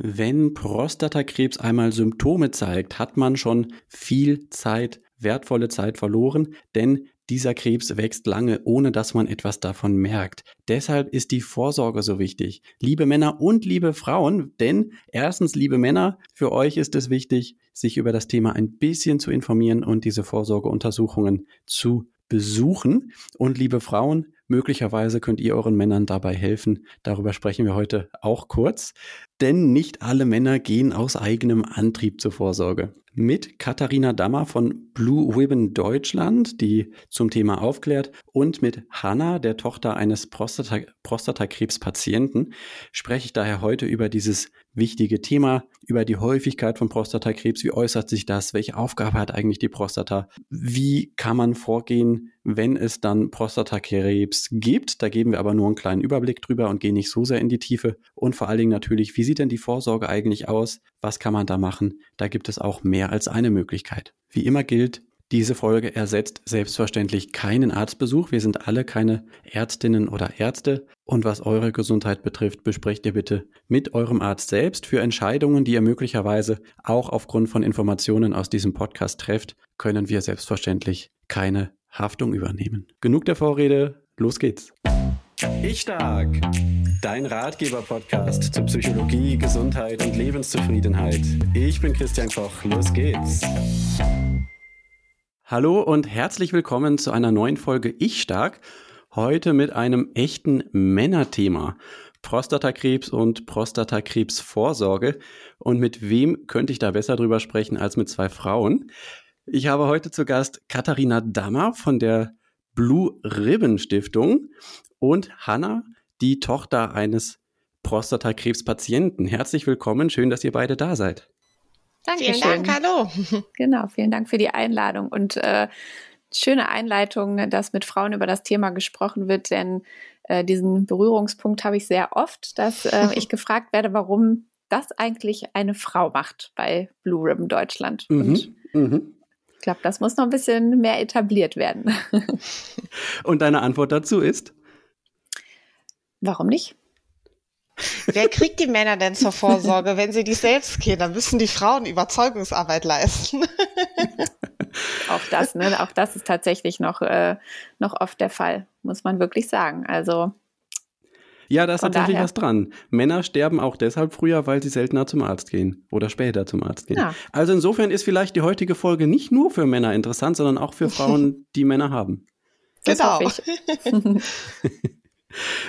Wenn Prostatakrebs einmal Symptome zeigt, hat man schon viel Zeit, wertvolle Zeit verloren, denn dieser Krebs wächst lange, ohne dass man etwas davon merkt. Deshalb ist die Vorsorge so wichtig. Liebe Männer und liebe Frauen, denn erstens, liebe Männer, für euch ist es wichtig, sich über das Thema ein bisschen zu informieren und diese Vorsorgeuntersuchungen zu besuchen. Und liebe Frauen, möglicherweise könnt ihr euren Männern dabei helfen. Darüber sprechen wir heute auch kurz. Denn nicht alle Männer gehen aus eigenem Antrieb zur Vorsorge. Mit Katharina Dammer von Blue Women Deutschland, die zum Thema aufklärt, und mit Hanna, der Tochter eines Prostata Prostatakrebspatienten, spreche ich daher heute über dieses wichtige Thema, über die Häufigkeit von Prostatakrebs. Wie äußert sich das? Welche Aufgabe hat eigentlich die Prostata? Wie kann man vorgehen, wenn es dann Prostatakrebs gibt? Da geben wir aber nur einen kleinen Überblick drüber und gehen nicht so sehr in die Tiefe. Und vor allen Dingen natürlich, wie sieht denn die Vorsorge eigentlich aus? Was kann man da machen? Da gibt es auch mehr als eine Möglichkeit. Wie immer gilt, diese Folge ersetzt selbstverständlich keinen Arztbesuch. Wir sind alle keine Ärztinnen oder Ärzte. Und was eure Gesundheit betrifft, besprecht ihr bitte mit eurem Arzt selbst. Für Entscheidungen, die ihr möglicherweise auch aufgrund von Informationen aus diesem Podcast trefft, können wir selbstverständlich keine Haftung übernehmen. Genug der Vorrede, los geht's. Ich stark. Dein Ratgeber-Podcast zu Psychologie, Gesundheit und Lebenszufriedenheit. Ich bin Christian Koch. Los geht's. Hallo und herzlich willkommen zu einer neuen Folge Ich Stark. Heute mit einem echten Männerthema. Prostatakrebs und Prostatakrebsvorsorge. Und mit wem könnte ich da besser drüber sprechen als mit zwei Frauen? Ich habe heute zu Gast Katharina Dammer von der Blue Ribbon Stiftung und Hanna, die Tochter eines Prostatakrebspatienten. Herzlich willkommen, schön, dass ihr beide da seid. Danke, vielen Dank, hallo. Genau, vielen Dank für die Einladung und äh, schöne Einleitung, dass mit Frauen über das Thema gesprochen wird, denn äh, diesen Berührungspunkt habe ich sehr oft, dass äh, ich gefragt werde, warum das eigentlich eine Frau macht bei Blue Ribbon Deutschland. Mhm, und mhm. ich glaube, das muss noch ein bisschen mehr etabliert werden. und deine Antwort dazu ist? Warum nicht? Wer kriegt die Männer denn zur Vorsorge, wenn sie nicht selbst gehen? Dann müssen die Frauen Überzeugungsarbeit leisten. auch das, ne? Auch das ist tatsächlich noch, äh, noch oft der Fall, muss man wirklich sagen. Also ja, da ist tatsächlich daher. was dran. Männer sterben auch deshalb früher, weil sie seltener zum Arzt gehen oder später zum Arzt gehen. Ja. Also insofern ist vielleicht die heutige Folge nicht nur für Männer interessant, sondern auch für Frauen, die Männer haben. Das genau.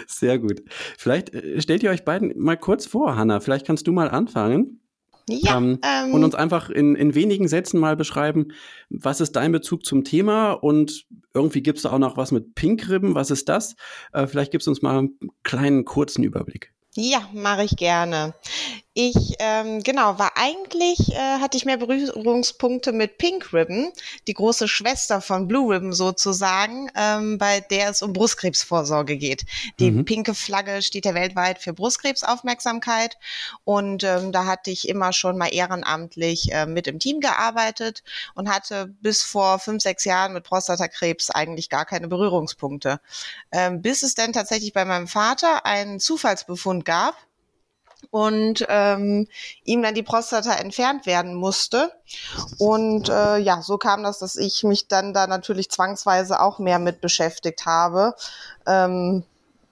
Sehr gut. Vielleicht äh, stellt ihr euch beiden mal kurz vor, Hanna. Vielleicht kannst du mal anfangen. Ja, ähm, ähm, und uns einfach in, in wenigen Sätzen mal beschreiben, was ist dein Bezug zum Thema und irgendwie gibt es da auch noch was mit Pinkribben, was ist das? Äh, vielleicht gibst du uns mal einen kleinen kurzen Überblick. Ja, mache ich gerne. Ich, ähm, genau, war eigentlich, äh, hatte ich mehr Berührungspunkte mit Pink Ribbon, die große Schwester von Blue Ribbon sozusagen, ähm, bei der es um Brustkrebsvorsorge geht. Die mhm. pinke Flagge steht ja weltweit für Brustkrebsaufmerksamkeit und ähm, da hatte ich immer schon mal ehrenamtlich äh, mit im Team gearbeitet und hatte bis vor fünf, sechs Jahren mit Prostatakrebs eigentlich gar keine Berührungspunkte. Ähm, bis es dann tatsächlich bei meinem Vater einen Zufallsbefund gab, und ähm, ihm dann die Prostata entfernt werden musste. Und äh, ja, so kam das, dass ich mich dann da natürlich zwangsweise auch mehr mit beschäftigt habe, ähm,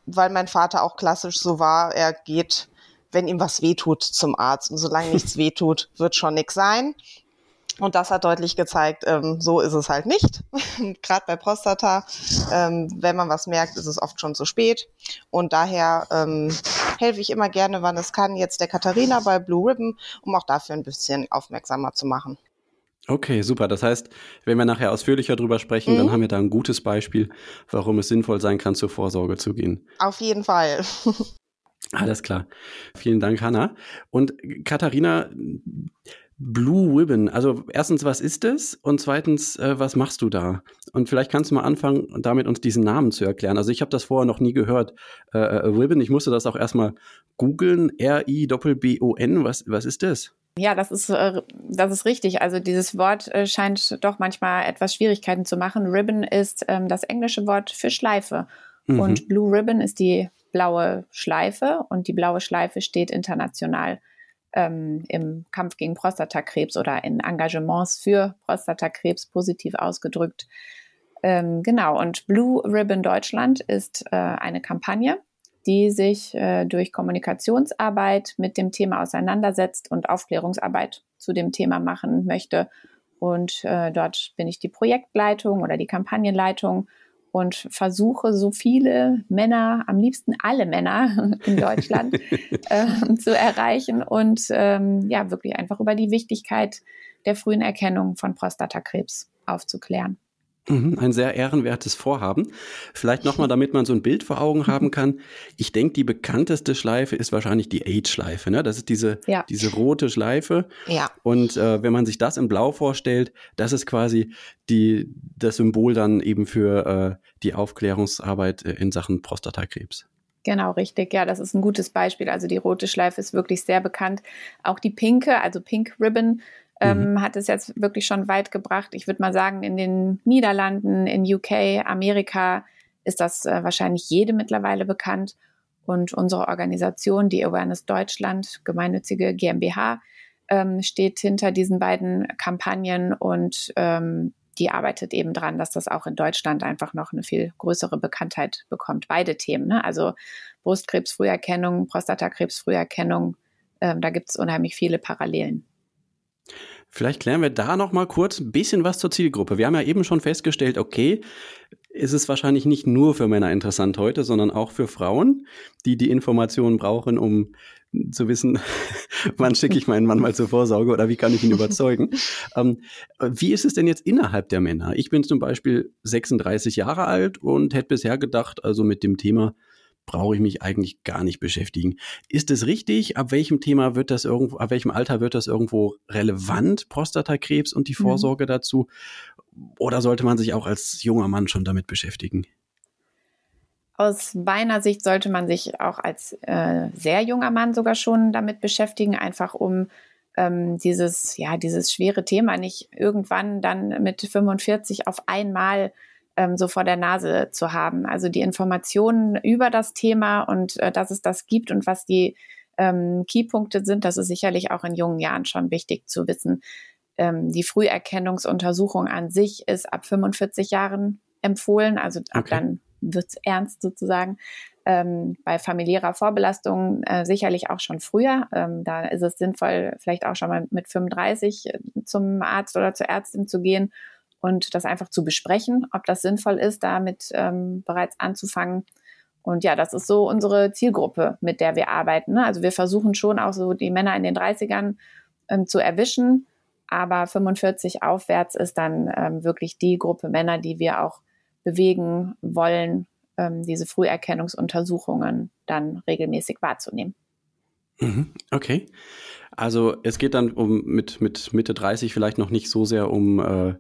weil mein Vater auch klassisch so war, er geht, wenn ihm was wehtut, zum Arzt. Und solange nichts wehtut, wird schon nix sein. Und das hat deutlich gezeigt, ähm, so ist es halt nicht. Gerade bei Prostata, ähm, wenn man was merkt, ist es oft schon zu spät. Und daher ähm, helfe ich immer gerne, wann es kann, jetzt der Katharina bei Blue Ribbon, um auch dafür ein bisschen aufmerksamer zu machen. Okay, super. Das heißt, wenn wir nachher ausführlicher drüber sprechen, mhm. dann haben wir da ein gutes Beispiel, warum es sinnvoll sein kann, zur Vorsorge zu gehen. Auf jeden Fall. Alles klar. Vielen Dank, Hanna. Und Katharina, Blue Ribbon. Also erstens, was ist es? Und zweitens, äh, was machst du da? Und vielleicht kannst du mal anfangen, damit uns diesen Namen zu erklären. Also ich habe das vorher noch nie gehört. Äh, äh Ribbon, ich musste das auch erstmal googeln. R-I-B-B-O-N. Was, was ist das? Ja, das ist, äh, das ist richtig. Also dieses Wort äh, scheint doch manchmal etwas Schwierigkeiten zu machen. Ribbon ist ähm, das englische Wort für Schleife. Mhm. Und Blue Ribbon ist die blaue Schleife und die blaue Schleife steht international ähm, im Kampf gegen Prostatakrebs oder in Engagements für Prostatakrebs positiv ausgedrückt. Ähm, genau, und Blue Ribbon Deutschland ist äh, eine Kampagne, die sich äh, durch Kommunikationsarbeit mit dem Thema auseinandersetzt und Aufklärungsarbeit zu dem Thema machen möchte. Und äh, dort bin ich die Projektleitung oder die Kampagnenleitung und versuche so viele Männer, am liebsten alle Männer in Deutschland äh, zu erreichen und ähm, ja, wirklich einfach über die Wichtigkeit der frühen Erkennung von Prostatakrebs aufzuklären. Mhm, ein sehr ehrenwertes Vorhaben. Vielleicht nochmal, damit man so ein Bild vor Augen haben kann. Ich denke, die bekannteste Schleife ist wahrscheinlich die AIDS-Schleife. Ne? Das ist diese, ja. diese rote Schleife. Ja. Und äh, wenn man sich das in Blau vorstellt, das ist quasi die, das Symbol dann eben für äh, die Aufklärungsarbeit äh, in Sachen Prostatakrebs. Genau, richtig. Ja, das ist ein gutes Beispiel. Also die rote Schleife ist wirklich sehr bekannt. Auch die pinke, also Pink Ribbon, ähm, mhm. hat es jetzt wirklich schon weit gebracht. Ich würde mal sagen, in den Niederlanden, in UK, Amerika ist das äh, wahrscheinlich jede mittlerweile bekannt. Und unsere Organisation, die Awareness Deutschland, gemeinnützige GmbH, ähm, steht hinter diesen beiden Kampagnen und ähm, die arbeitet eben dran, dass das auch in Deutschland einfach noch eine viel größere Bekanntheit bekommt. Beide Themen, ne? also Brustkrebsfrüherkennung, Prostatakrebsfrüherkennung, ähm, da gibt es unheimlich viele Parallelen. Vielleicht klären wir da noch mal kurz ein bisschen was zur Zielgruppe. Wir haben ja eben schon festgestellt, okay, ist es wahrscheinlich nicht nur für Männer interessant heute, sondern auch für Frauen, die die Informationen brauchen, um zu wissen, wann schicke ich meinen Mann mal zur Vorsorge oder wie kann ich ihn überzeugen. ähm, wie ist es denn jetzt innerhalb der Männer? Ich bin zum Beispiel 36 Jahre alt und hätte bisher gedacht, also mit dem Thema brauche ich mich eigentlich gar nicht beschäftigen. Ist es richtig? Ab welchem Thema wird das irgendwo, ab welchem Alter wird das irgendwo relevant, Prostatakrebs und die mhm. Vorsorge mhm. dazu? Oder sollte man sich auch als junger Mann schon damit beschäftigen? Aus meiner Sicht sollte man sich auch als äh, sehr junger Mann sogar schon damit beschäftigen, einfach um ähm, dieses, ja, dieses schwere Thema nicht irgendwann dann mit 45 auf einmal ähm, so vor der Nase zu haben. Also die Informationen über das Thema und äh, dass es das gibt und was die ähm, Keypunkte sind, das ist sicherlich auch in jungen Jahren schon wichtig zu wissen. Ähm, die Früherkennungsuntersuchung an sich ist ab 45 Jahren empfohlen, also ab okay. dann wird's ernst sozusagen. Ähm, bei familiärer Vorbelastung äh, sicherlich auch schon früher. Ähm, da ist es sinnvoll, vielleicht auch schon mal mit 35 äh, zum Arzt oder zur Ärztin zu gehen und das einfach zu besprechen, ob das sinnvoll ist, damit ähm, bereits anzufangen. Und ja, das ist so unsere Zielgruppe, mit der wir arbeiten. Ne? Also wir versuchen schon auch so die Männer in den 30ern ähm, zu erwischen, aber 45 aufwärts ist dann ähm, wirklich die Gruppe Männer, die wir auch bewegen wollen, ähm, diese Früherkennungsuntersuchungen dann regelmäßig wahrzunehmen. Mhm, okay. Also es geht dann um mit, mit Mitte 30 vielleicht noch nicht so sehr um äh,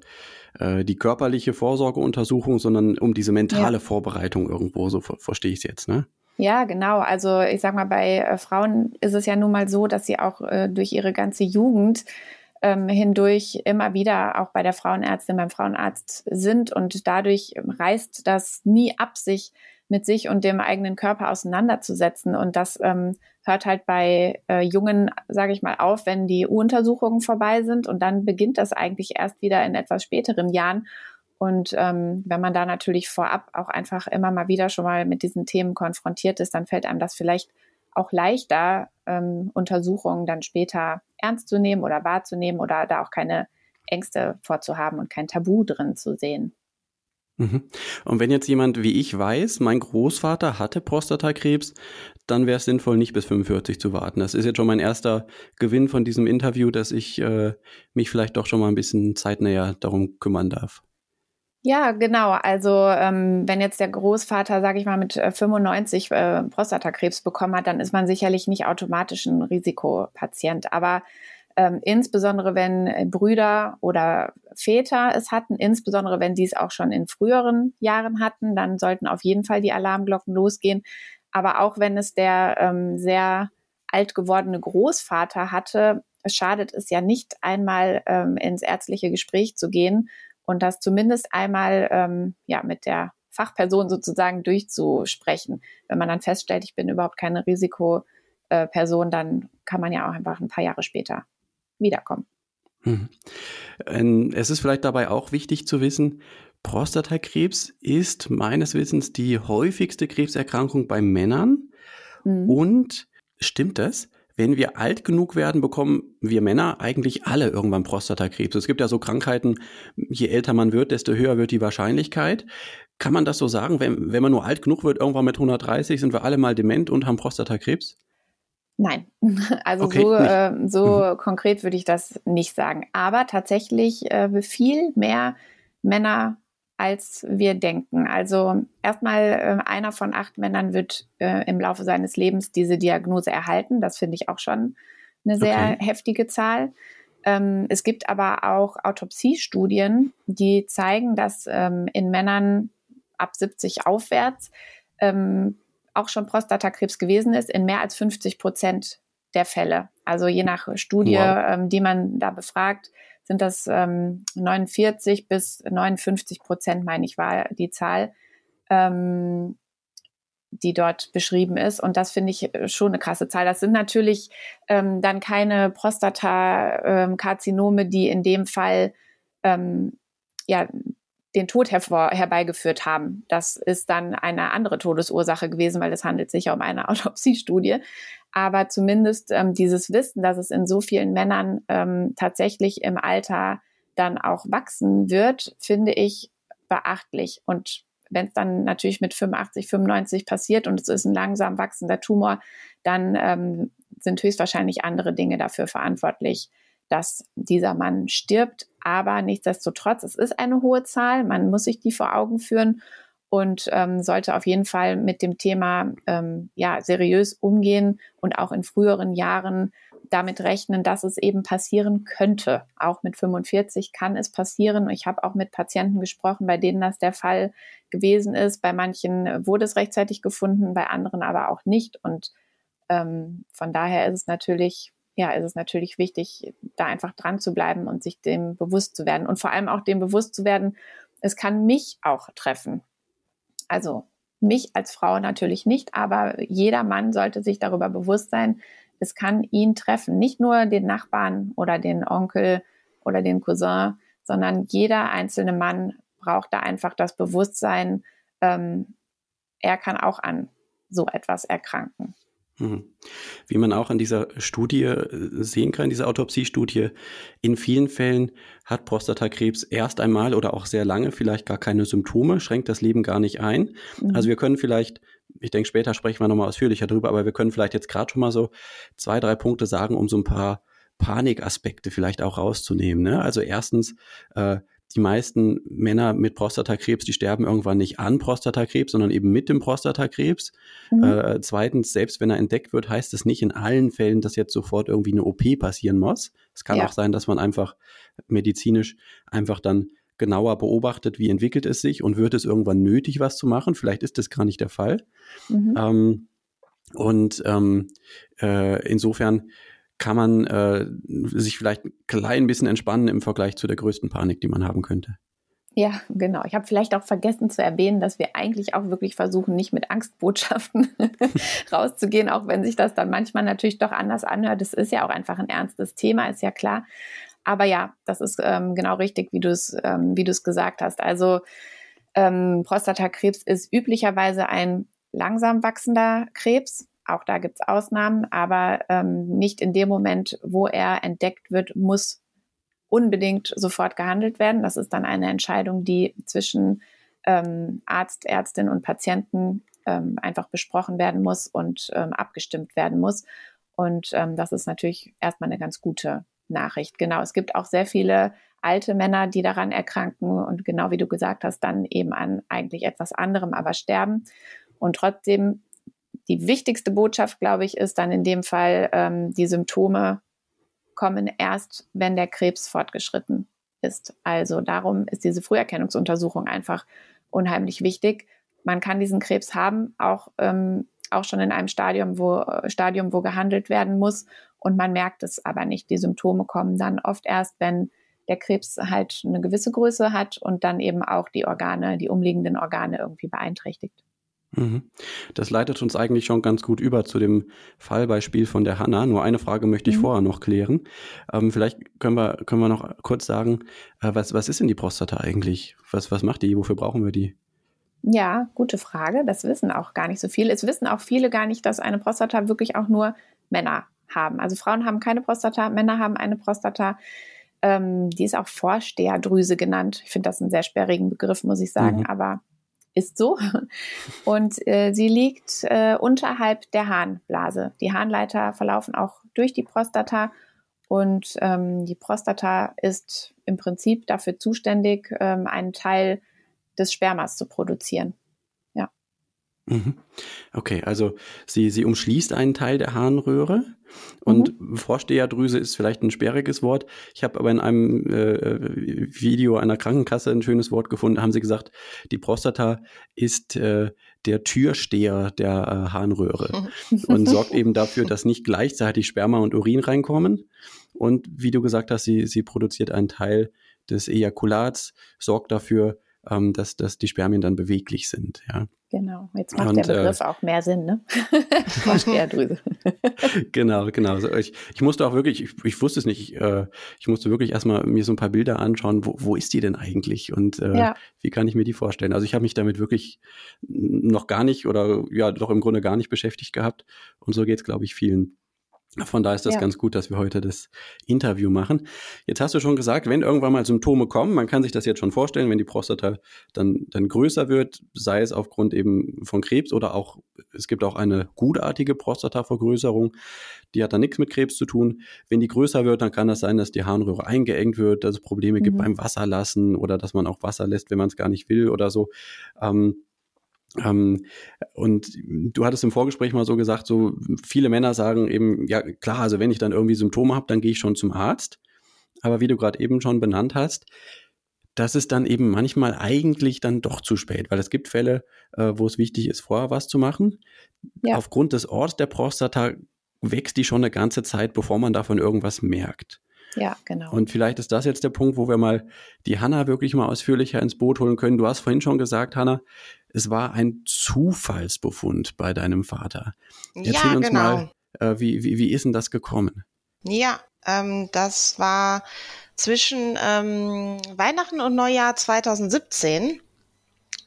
äh, die körperliche Vorsorgeuntersuchung, sondern um diese mentale ja. Vorbereitung irgendwo, so ver verstehe ich es jetzt, ne? Ja, genau. Also ich sag mal, bei äh, Frauen ist es ja nun mal so, dass sie auch äh, durch ihre ganze Jugend ähm, hindurch immer wieder auch bei der Frauenärztin, beim Frauenarzt sind und dadurch reißt das nie ab, sich mit sich und dem eigenen Körper auseinanderzusetzen. Und das ähm, hört halt bei äh, Jungen, sage ich mal, auf, wenn die U-Untersuchungen vorbei sind. Und dann beginnt das eigentlich erst wieder in etwas späteren Jahren. Und ähm, wenn man da natürlich vorab auch einfach immer mal wieder schon mal mit diesen Themen konfrontiert ist, dann fällt einem das vielleicht auch leichter, ähm, Untersuchungen dann später ernst zu nehmen oder wahrzunehmen oder da auch keine Ängste vorzuhaben und kein Tabu drin zu sehen. Mhm. Und wenn jetzt jemand wie ich weiß, mein Großvater hatte Prostatakrebs, dann wäre es sinnvoll, nicht bis 45 zu warten. Das ist jetzt schon mein erster Gewinn von diesem Interview, dass ich äh, mich vielleicht doch schon mal ein bisschen zeitnäher darum kümmern darf. Ja, genau. Also ähm, wenn jetzt der Großvater, sage ich mal, mit 95 äh, Prostatakrebs bekommen hat, dann ist man sicherlich nicht automatisch ein Risikopatient. Aber ähm, insbesondere wenn Brüder oder Väter es hatten, insbesondere wenn die es auch schon in früheren Jahren hatten, dann sollten auf jeden Fall die Alarmglocken losgehen. Aber auch wenn es der ähm, sehr alt gewordene Großvater hatte, schadet es ja nicht einmal ähm, ins ärztliche Gespräch zu gehen und das zumindest einmal ähm, ja mit der Fachperson sozusagen durchzusprechen. Wenn man dann feststellt, ich bin überhaupt keine Risiko äh, Person, dann kann man ja auch einfach ein paar Jahre später wiederkommen. Hm. Ähm, es ist vielleicht dabei auch wichtig zu wissen, Prostatakrebs ist meines Wissens die häufigste Krebserkrankung bei Männern. Mhm. Und stimmt das? Wenn wir alt genug werden, bekommen wir Männer eigentlich alle irgendwann Prostatakrebs. Es gibt ja so Krankheiten, je älter man wird, desto höher wird die Wahrscheinlichkeit. Kann man das so sagen? Wenn, wenn man nur alt genug wird, irgendwann mit 130, sind wir alle mal dement und haben Prostatakrebs? Nein, also okay, so, äh, so mhm. konkret würde ich das nicht sagen. Aber tatsächlich äh, viel mehr Männer als wir denken. Also erstmal äh, einer von acht Männern wird äh, im Laufe seines Lebens diese Diagnose erhalten. Das finde ich auch schon eine sehr okay. heftige Zahl. Ähm, es gibt aber auch Autopsiestudien, die zeigen, dass ähm, in Männern ab 70 aufwärts ähm, auch schon Prostatakrebs gewesen ist, in mehr als 50 Prozent der Fälle. Also je nach Studie, wow. Ähm, die man da befragt, sind das ähm, 49 bis 59 Prozent, meine ich, war die Zahl, ähm, die dort beschrieben ist. Und das finde ich äh, schon eine krasse Zahl. Das sind natürlich ähm, dann keine Prostatakarzinome, die in dem Fall ähm, ja den Tod hervor, herbeigeführt haben. Das ist dann eine andere Todesursache gewesen, weil es handelt sich ja um eine Autopsiestudie. Aber zumindest ähm, dieses Wissen, dass es in so vielen Männern ähm, tatsächlich im Alter dann auch wachsen wird, finde ich beachtlich. Und wenn es dann natürlich mit 85, 95 passiert und es ist ein langsam wachsender Tumor, dann ähm, sind höchstwahrscheinlich andere Dinge dafür verantwortlich, dass dieser Mann stirbt. Aber nichtsdestotrotz, es ist eine hohe Zahl, man muss sich die vor Augen führen und ähm, sollte auf jeden Fall mit dem Thema ähm, ja seriös umgehen und auch in früheren Jahren damit rechnen, dass es eben passieren könnte. Auch mit 45 kann es passieren. Ich habe auch mit Patienten gesprochen, bei denen das der Fall gewesen ist. Bei manchen wurde es rechtzeitig gefunden, bei anderen aber auch nicht. Und ähm, von daher ist es natürlich ja, ist es natürlich wichtig, da einfach dran zu bleiben und sich dem bewusst zu werden. Und vor allem auch dem bewusst zu werden, es kann mich auch treffen. Also mich als Frau natürlich nicht, aber jeder Mann sollte sich darüber bewusst sein, es kann ihn treffen. Nicht nur den Nachbarn oder den Onkel oder den Cousin, sondern jeder einzelne Mann braucht da einfach das Bewusstsein, ähm, er kann auch an so etwas erkranken. Mhm. Wie man auch an dieser Studie äh, sehen kann, diese Autopsiestudie, in vielen Fällen hat Prostatakrebs erst einmal oder auch sehr lange vielleicht gar keine Symptome, schränkt das Leben gar nicht ein. Mhm. Also wir können vielleicht, ich denke, später sprechen wir nochmal ausführlicher drüber, aber wir können vielleicht jetzt gerade schon mal so zwei, drei Punkte sagen, um so ein paar Panikaspekte vielleicht auch rauszunehmen. Ne? Also erstens, äh, die meisten Männer mit Prostatakrebs, die sterben irgendwann nicht an Prostatakrebs, sondern eben mit dem Prostatakrebs. Mhm. Äh, zweitens, selbst wenn er entdeckt wird, heißt es nicht in allen Fällen, dass jetzt sofort irgendwie eine OP passieren muss. Es kann ja. auch sein, dass man einfach medizinisch einfach dann genauer beobachtet, wie entwickelt es sich und wird es irgendwann nötig, was zu machen. Vielleicht ist das gar nicht der Fall. Mhm. Ähm, und ähm, äh, insofern kann man äh, sich vielleicht ein klein bisschen entspannen im Vergleich zu der größten Panik, die man haben könnte. Ja, genau. Ich habe vielleicht auch vergessen zu erwähnen, dass wir eigentlich auch wirklich versuchen, nicht mit Angstbotschaften rauszugehen, auch wenn sich das dann manchmal natürlich doch anders anhört. Es ist ja auch einfach ein ernstes Thema, ist ja klar. Aber ja, das ist ähm, genau richtig, wie du es ähm, gesagt hast. Also ähm, Prostatakrebs ist üblicherweise ein langsam wachsender Krebs. Auch da gibt es Ausnahmen, aber ähm, nicht in dem Moment, wo er entdeckt wird, muss unbedingt sofort gehandelt werden. Das ist dann eine Entscheidung, die zwischen ähm, Arzt, Ärztin und Patienten ähm, einfach besprochen werden muss und ähm, abgestimmt werden muss. Und ähm, das ist natürlich erstmal eine ganz gute Nachricht. Genau, es gibt auch sehr viele alte Männer, die daran erkranken und genau wie du gesagt hast, dann eben an eigentlich etwas anderem, aber sterben. Und trotzdem die wichtigste Botschaft, glaube ich, ist dann in dem Fall, ähm, die Symptome kommen erst, wenn der Krebs fortgeschritten ist. Also darum ist diese Früherkennungsuntersuchung einfach unheimlich wichtig. Man kann diesen Krebs haben, auch, ähm, auch schon in einem Stadium wo, Stadium, wo gehandelt werden muss. Und man merkt es aber nicht. Die Symptome kommen dann oft erst, wenn der Krebs halt eine gewisse Größe hat und dann eben auch die Organe, die umliegenden Organe irgendwie beeinträchtigt. Mhm. Das leitet uns eigentlich schon ganz gut über zu dem Fallbeispiel von der Hanna. Nur eine Frage möchte ich mhm. vorher noch klären. Ähm, vielleicht können wir, können wir noch kurz sagen, äh, was, was ist denn die Prostata eigentlich? Was, was macht die? Wofür brauchen wir die? Ja, gute Frage. Das wissen auch gar nicht so viele. Es wissen auch viele gar nicht, dass eine Prostata wirklich auch nur Männer haben. Also Frauen haben keine Prostata, Männer haben eine Prostata. Ähm, die ist auch Vorsteherdrüse genannt. Ich finde das einen sehr sperrigen Begriff, muss ich sagen, mhm. aber ist so. Und äh, sie liegt äh, unterhalb der Harnblase. Die Harnleiter verlaufen auch durch die Prostata und ähm, die Prostata ist im Prinzip dafür zuständig, ähm, einen Teil des Spermas zu produzieren. Mhm. Okay, also sie, sie umschließt einen Teil der Harnröhre und mhm. Vorsteherdrüse ist vielleicht ein sperriges Wort. Ich habe aber in einem äh, Video einer Krankenkasse ein schönes Wort gefunden. Da haben sie gesagt, die Prostata ist äh, der Türsteher der äh, Harnröhre und sorgt eben dafür, dass nicht gleichzeitig Sperma und Urin reinkommen. Und wie du gesagt hast, sie, sie produziert einen Teil des Ejakulats, sorgt dafür, ähm, dass, dass die Spermien dann beweglich sind. Ja. Genau, jetzt macht und, der Begriff äh, auch mehr Sinn, ne? Vorsteherdrüse. genau, genau. Also ich, ich musste auch wirklich, ich, ich wusste es nicht, ich, äh, ich musste wirklich erstmal mir so ein paar Bilder anschauen, wo, wo ist die denn eigentlich und äh, ja. wie kann ich mir die vorstellen? Also ich habe mich damit wirklich noch gar nicht oder ja doch im Grunde gar nicht beschäftigt gehabt und so geht es, glaube ich, vielen. Von da ist das ja. ganz gut, dass wir heute das Interview machen. Jetzt hast du schon gesagt, wenn irgendwann mal Symptome kommen, man kann sich das jetzt schon vorstellen, wenn die Prostata dann, dann größer wird, sei es aufgrund eben von Krebs oder auch, es gibt auch eine gutartige Prostatavergrößerung, die hat dann nichts mit Krebs zu tun. Wenn die größer wird, dann kann das sein, dass die Harnröhre eingeengt wird, dass es Probleme mhm. gibt beim Wasserlassen oder dass man auch Wasser lässt, wenn man es gar nicht will oder so. Ähm, ähm, und du hattest im Vorgespräch mal so gesagt, so viele Männer sagen eben, ja klar, also wenn ich dann irgendwie Symptome habe, dann gehe ich schon zum Arzt. Aber wie du gerade eben schon benannt hast, das ist dann eben manchmal eigentlich dann doch zu spät, weil es gibt Fälle, äh, wo es wichtig ist, vorher was zu machen. Ja. Aufgrund des Orts der Prostata wächst die schon eine ganze Zeit, bevor man davon irgendwas merkt. Ja, genau. Und vielleicht ist das jetzt der Punkt, wo wir mal die Hanna wirklich mal ausführlicher ins Boot holen können. Du hast vorhin schon gesagt, Hanna, es war ein Zufallsbefund bei deinem Vater. Erzähl ja, uns genau. mal, äh, wie, wie, wie ist denn das gekommen? Ja, ähm, das war zwischen ähm, Weihnachten und Neujahr 2017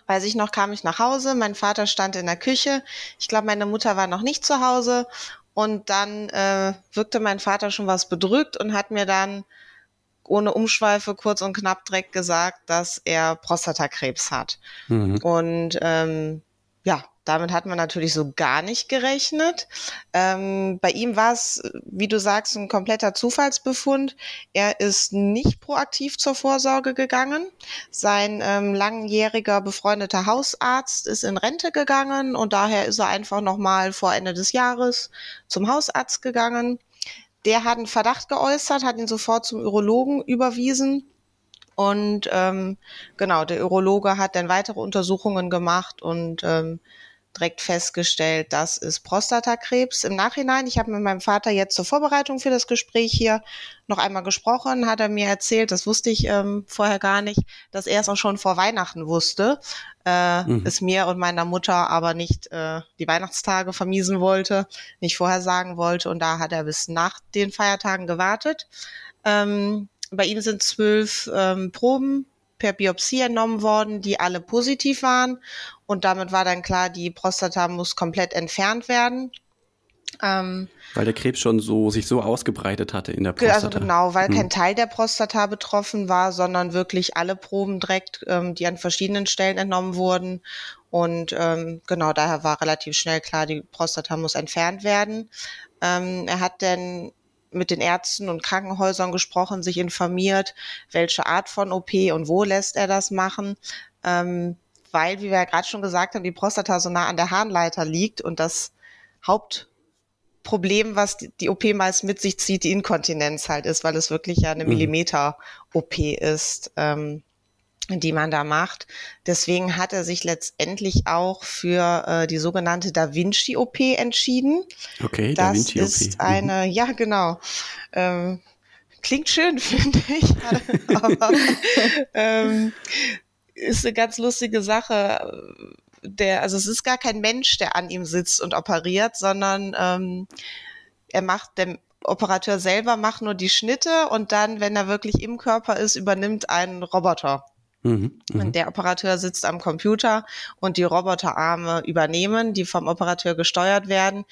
weiß ich noch, kam ich nach Hause, mein Vater stand in der Küche, ich glaube, meine Mutter war noch nicht zu Hause und dann äh, wirkte mein Vater schon was bedrückt und hat mir dann ohne Umschweife kurz und knapp direkt gesagt, dass er Prostatakrebs hat. Mhm. Und ähm, ja, damit hat man natürlich so gar nicht gerechnet. Ähm, bei ihm war es, wie du sagst, ein kompletter Zufallsbefund. Er ist nicht proaktiv zur Vorsorge gegangen. Sein ähm, langjähriger befreundeter Hausarzt ist in Rente gegangen und daher ist er einfach nochmal vor Ende des Jahres zum Hausarzt gegangen der hat einen Verdacht geäußert, hat ihn sofort zum Urologen überwiesen. Und ähm, genau, der Urologe hat dann weitere Untersuchungen gemacht und ähm, direkt festgestellt, das ist Prostatakrebs. Im Nachhinein, ich habe mit meinem Vater jetzt zur Vorbereitung für das Gespräch hier noch einmal gesprochen, hat er mir erzählt, das wusste ich ähm, vorher gar nicht, dass er es auch schon vor Weihnachten wusste, äh, mhm. es mir und meiner Mutter aber nicht äh, die Weihnachtstage vermiesen wollte, nicht vorher sagen wollte und da hat er bis nach den Feiertagen gewartet. Ähm, bei ihm sind zwölf ähm, Proben per Biopsie entnommen worden, die alle positiv waren. Und damit war dann klar, die Prostata muss komplett entfernt werden. Ähm, weil der Krebs schon so sich so ausgebreitet hatte in der also Prostata. Also genau, weil hm. kein Teil der Prostata betroffen war, sondern wirklich alle Proben direkt, ähm, die an verschiedenen Stellen entnommen wurden. Und ähm, genau daher war relativ schnell klar, die Prostata muss entfernt werden. Ähm, er hat dann mit den Ärzten und Krankenhäusern gesprochen, sich informiert, welche Art von OP und wo lässt er das machen. Ähm, weil, wie wir ja gerade schon gesagt haben, die Prostata so nah an der Harnleiter liegt und das Hauptproblem, was die OP meist mit sich zieht, die Inkontinenz halt ist, weil es wirklich ja eine mhm. Millimeter-OP ist. Ähm, die man da macht. Deswegen hat er sich letztendlich auch für äh, die sogenannte Da Vinci OP entschieden. Okay, das Da Vinci OP. ist mhm. eine, ja genau. Ähm, klingt schön, finde ich. Aber ähm, ist eine ganz lustige Sache. der, also es ist gar kein Mensch, der an ihm sitzt und operiert, sondern ähm, er macht, der Operateur selber macht nur die Schnitte und dann, wenn er wirklich im Körper ist, übernimmt ein Roboter. Mhm, mh. Der Operateur sitzt am Computer und die Roboterarme übernehmen, die vom Operateur gesteuert werden.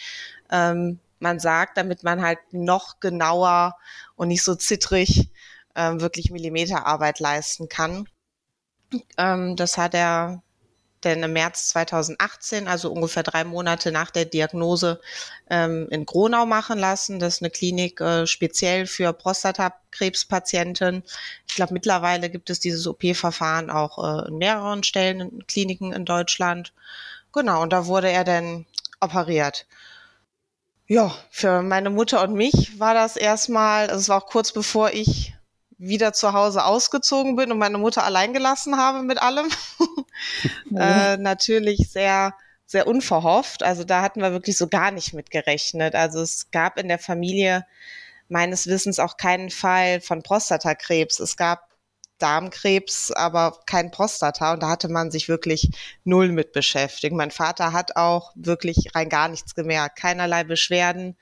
Ähm, man sagt, damit man halt noch genauer und nicht so zittrig ähm, wirklich Millimeterarbeit leisten kann. Ähm, das hat er denn im März 2018, also ungefähr drei Monate nach der Diagnose, ähm, in Gronau machen lassen. Das ist eine Klinik äh, speziell für Prostatakrebspatienten. Ich glaube, mittlerweile gibt es dieses OP-Verfahren auch äh, in mehreren Stellen, in Kliniken in Deutschland. Genau, und da wurde er dann operiert. Ja, für meine Mutter und mich war das erstmal, also es war auch kurz bevor ich wieder zu Hause ausgezogen bin und meine Mutter allein gelassen habe mit allem. äh, natürlich sehr, sehr unverhofft. Also da hatten wir wirklich so gar nicht mit gerechnet. Also es gab in der Familie meines Wissens auch keinen Fall von Prostatakrebs. Es gab Darmkrebs, aber kein Prostata. Und da hatte man sich wirklich null mit beschäftigt. Mein Vater hat auch wirklich rein gar nichts gemerkt. Keinerlei Beschwerden.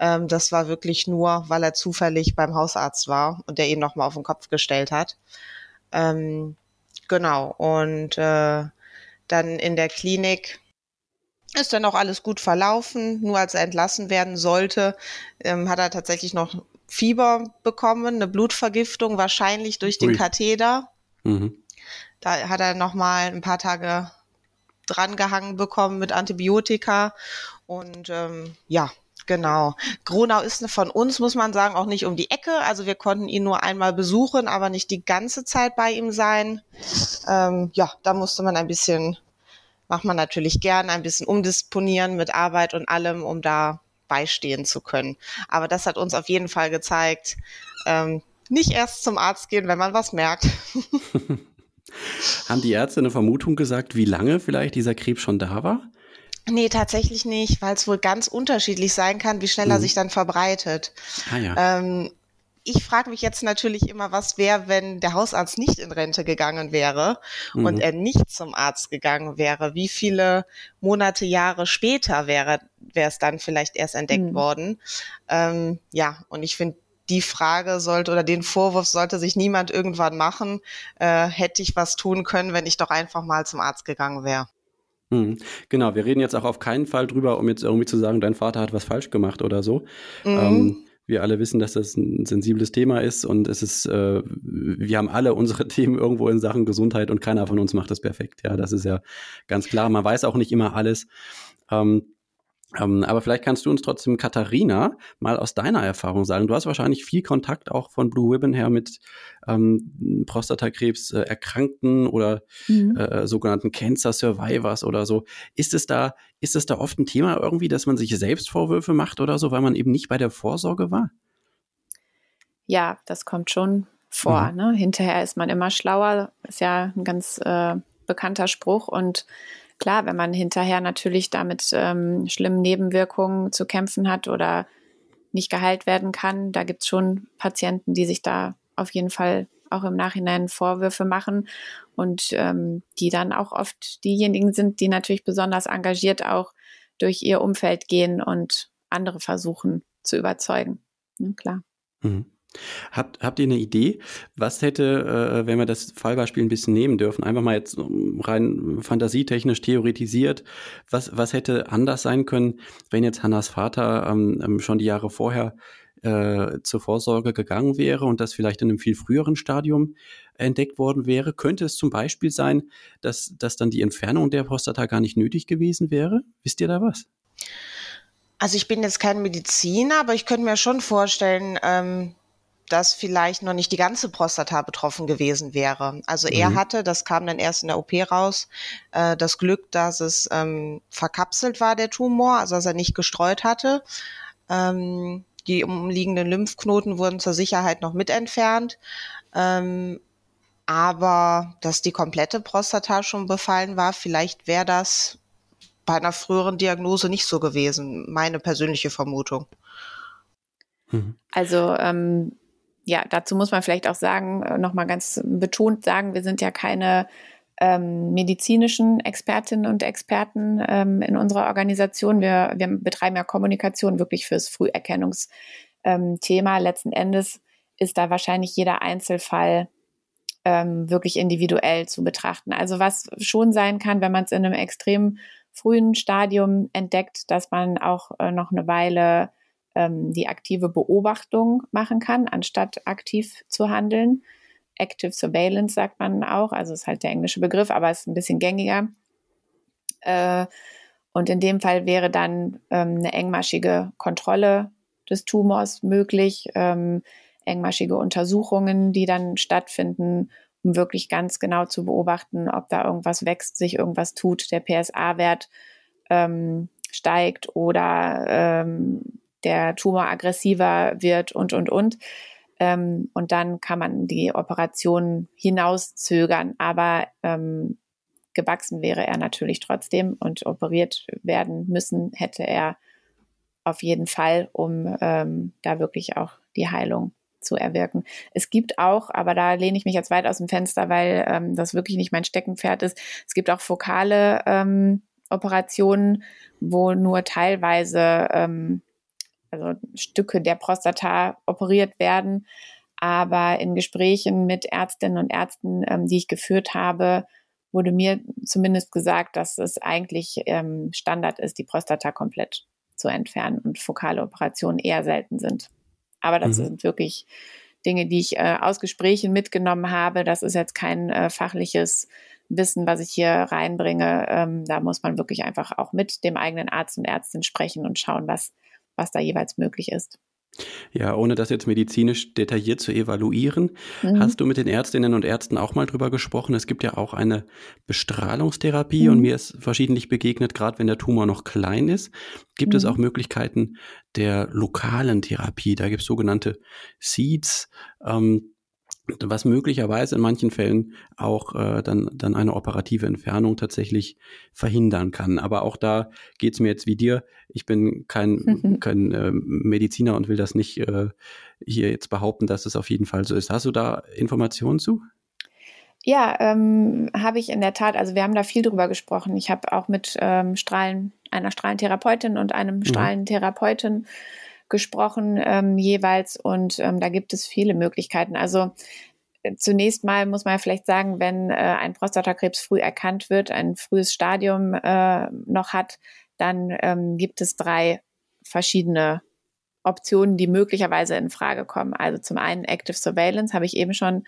Ähm, das war wirklich nur, weil er zufällig beim Hausarzt war und der ihn nochmal auf den Kopf gestellt hat. Ähm, genau. Und äh, dann in der Klinik ist dann auch alles gut verlaufen. Nur als er entlassen werden sollte, ähm, hat er tatsächlich noch Fieber bekommen, eine Blutvergiftung, wahrscheinlich durch den Ui. Katheter. Mhm. Da hat er noch mal ein paar Tage drangehangen bekommen mit Antibiotika und ähm, ja, Genau. Gronau ist von uns, muss man sagen, auch nicht um die Ecke. Also wir konnten ihn nur einmal besuchen, aber nicht die ganze Zeit bei ihm sein. Ähm, ja, da musste man ein bisschen, macht man natürlich gern, ein bisschen umdisponieren mit Arbeit und allem, um da beistehen zu können. Aber das hat uns auf jeden Fall gezeigt, ähm, nicht erst zum Arzt gehen, wenn man was merkt. Haben die Ärzte eine Vermutung gesagt, wie lange vielleicht dieser Krebs schon da war? Nee, tatsächlich nicht, weil es wohl ganz unterschiedlich sein kann, wie schnell mhm. er sich dann verbreitet. Ah, ja. Ähm, ich frage mich jetzt natürlich immer, was wäre, wenn der Hausarzt nicht in Rente gegangen wäre mhm. und er nicht zum Arzt gegangen wäre. Wie viele Monate, Jahre später wäre wäre es dann vielleicht erst entdeckt mhm. worden? Ähm, ja, und ich finde, die Frage sollte oder den Vorwurf sollte sich niemand irgendwann machen. Äh, hätte ich was tun können, wenn ich doch einfach mal zum Arzt gegangen wäre. Mhm. Genau, wir reden jetzt auch auf keinen Fall drüber, um jetzt irgendwie zu sagen, dein Vater hat was falsch gemacht oder so. Mhm. Ähm, wir alle wissen, dass das ein sensibles Thema ist und es ist, äh, wir haben alle unsere Themen irgendwo in Sachen Gesundheit und keiner von uns macht das perfekt. Ja, das ist ja ganz klar. Man weiß auch nicht immer alles. Ähm, aber vielleicht kannst du uns trotzdem, Katharina, mal aus deiner Erfahrung sagen. Du hast wahrscheinlich viel Kontakt auch von Blue Ribbon her mit ähm, Prostatakrebs äh, Erkrankten oder mhm. äh, sogenannten Cancer Survivors oder so. Ist es da, ist es da oft ein Thema irgendwie, dass man sich selbst Vorwürfe macht oder so, weil man eben nicht bei der Vorsorge war? Ja, das kommt schon vor. Mhm. Ne? Hinterher ist man immer schlauer. Ist ja ein ganz äh, bekannter Spruch und klar, wenn man hinterher natürlich damit ähm, schlimmen Nebenwirkungen zu kämpfen hat oder nicht geheilt werden kann, da gibt es schon Patienten, die sich da auf jeden Fall auch im Nachhinein Vorwürfe machen und ähm, die dann auch oft diejenigen sind, die natürlich besonders engagiert auch durch ihr Umfeld gehen und andere versuchen zu überzeugen. Ja, klar. Mhm. Habt, habt ihr eine Idee, was hätte, äh, wenn wir das Fallbeispiel ein bisschen nehmen dürfen, einfach mal jetzt rein fantasietechnisch theoretisiert, was, was hätte anders sein können, wenn jetzt Hannas Vater ähm, ähm, schon die Jahre vorher äh, zur Vorsorge gegangen wäre und das vielleicht in einem viel früheren Stadium entdeckt worden wäre? Könnte es zum Beispiel sein, dass, dass dann die Entfernung der Prostata gar nicht nötig gewesen wäre? Wisst ihr da was? Also ich bin jetzt kein Mediziner, aber ich könnte mir schon vorstellen, ähm, dass vielleicht noch nicht die ganze Prostata betroffen gewesen wäre. Also mhm. er hatte, das kam dann erst in der OP raus, äh, das Glück, dass es ähm, verkapselt war, der Tumor, also dass er nicht gestreut hatte. Ähm, die umliegenden Lymphknoten wurden zur Sicherheit noch mit entfernt. Ähm, aber dass die komplette Prostata schon befallen war, vielleicht wäre das bei einer früheren Diagnose nicht so gewesen. Meine persönliche Vermutung. Mhm. Also ähm, ja, dazu muss man vielleicht auch sagen, äh, nochmal ganz betont sagen, wir sind ja keine ähm, medizinischen Expertinnen und Experten ähm, in unserer Organisation. Wir, wir betreiben ja Kommunikation wirklich fürs Früherkennungsthema. Ähm, Letzten Endes ist da wahrscheinlich jeder Einzelfall ähm, wirklich individuell zu betrachten. Also was schon sein kann, wenn man es in einem extrem frühen Stadium entdeckt, dass man auch äh, noch eine Weile ähm, die aktive Beobachtung machen kann, anstatt aktiv zu handeln. Active Surveillance sagt man auch, also ist halt der englische Begriff, aber ist ein bisschen gängiger. Äh, und in dem Fall wäre dann ähm, eine engmaschige Kontrolle des Tumors möglich, ähm, engmaschige Untersuchungen, die dann stattfinden, um wirklich ganz genau zu beobachten, ob da irgendwas wächst, sich irgendwas tut, der PSA-Wert ähm, steigt oder ähm, der Tumor aggressiver wird und, und, und. Ähm, und dann kann man die Operation hinauszögern, aber ähm, gewachsen wäre er natürlich trotzdem und operiert werden müssen hätte er auf jeden Fall, um ähm, da wirklich auch die Heilung zu erwirken. Es gibt auch, aber da lehne ich mich jetzt weit aus dem Fenster, weil ähm, das wirklich nicht mein Steckenpferd ist. Es gibt auch fokale ähm, Operationen, wo nur teilweise ähm, also Stücke der Prostata operiert werden. Aber in Gesprächen mit Ärztinnen und Ärzten, ähm, die ich geführt habe, wurde mir zumindest gesagt, dass es eigentlich ähm, Standard ist, die Prostata komplett zu entfernen und fokale Operationen eher selten sind. Aber das mhm. sind wirklich Dinge, die ich äh, aus Gesprächen mitgenommen habe. Das ist jetzt kein äh, fachliches Wissen, was ich hier reinbringe. Ähm, da muss man wirklich einfach auch mit dem eigenen Arzt und Ärztin sprechen und schauen, was was da jeweils möglich ist. Ja, ohne das jetzt medizinisch detailliert zu evaluieren, mhm. hast du mit den Ärztinnen und Ärzten auch mal drüber gesprochen? Es gibt ja auch eine Bestrahlungstherapie mhm. und mir ist verschiedentlich begegnet, gerade wenn der Tumor noch klein ist, gibt mhm. es auch Möglichkeiten der lokalen Therapie. Da gibt es sogenannte Seeds. Ähm, was möglicherweise in manchen Fällen auch äh, dann, dann eine operative Entfernung tatsächlich verhindern kann. Aber auch da geht es mir jetzt wie dir. Ich bin kein, kein äh, Mediziner und will das nicht äh, hier jetzt behaupten, dass es auf jeden Fall so ist. Hast du da Informationen zu? Ja, ähm, habe ich in der Tat. Also wir haben da viel drüber gesprochen. Ich habe auch mit ähm, Strahlen, einer Strahlentherapeutin und einem mhm. Gesprochen ähm, jeweils und ähm, da gibt es viele Möglichkeiten. Also äh, zunächst mal muss man vielleicht sagen, wenn äh, ein Prostatakrebs früh erkannt wird, ein frühes Stadium äh, noch hat, dann ähm, gibt es drei verschiedene Optionen, die möglicherweise in Frage kommen. Also zum einen Active Surveillance, habe ich eben schon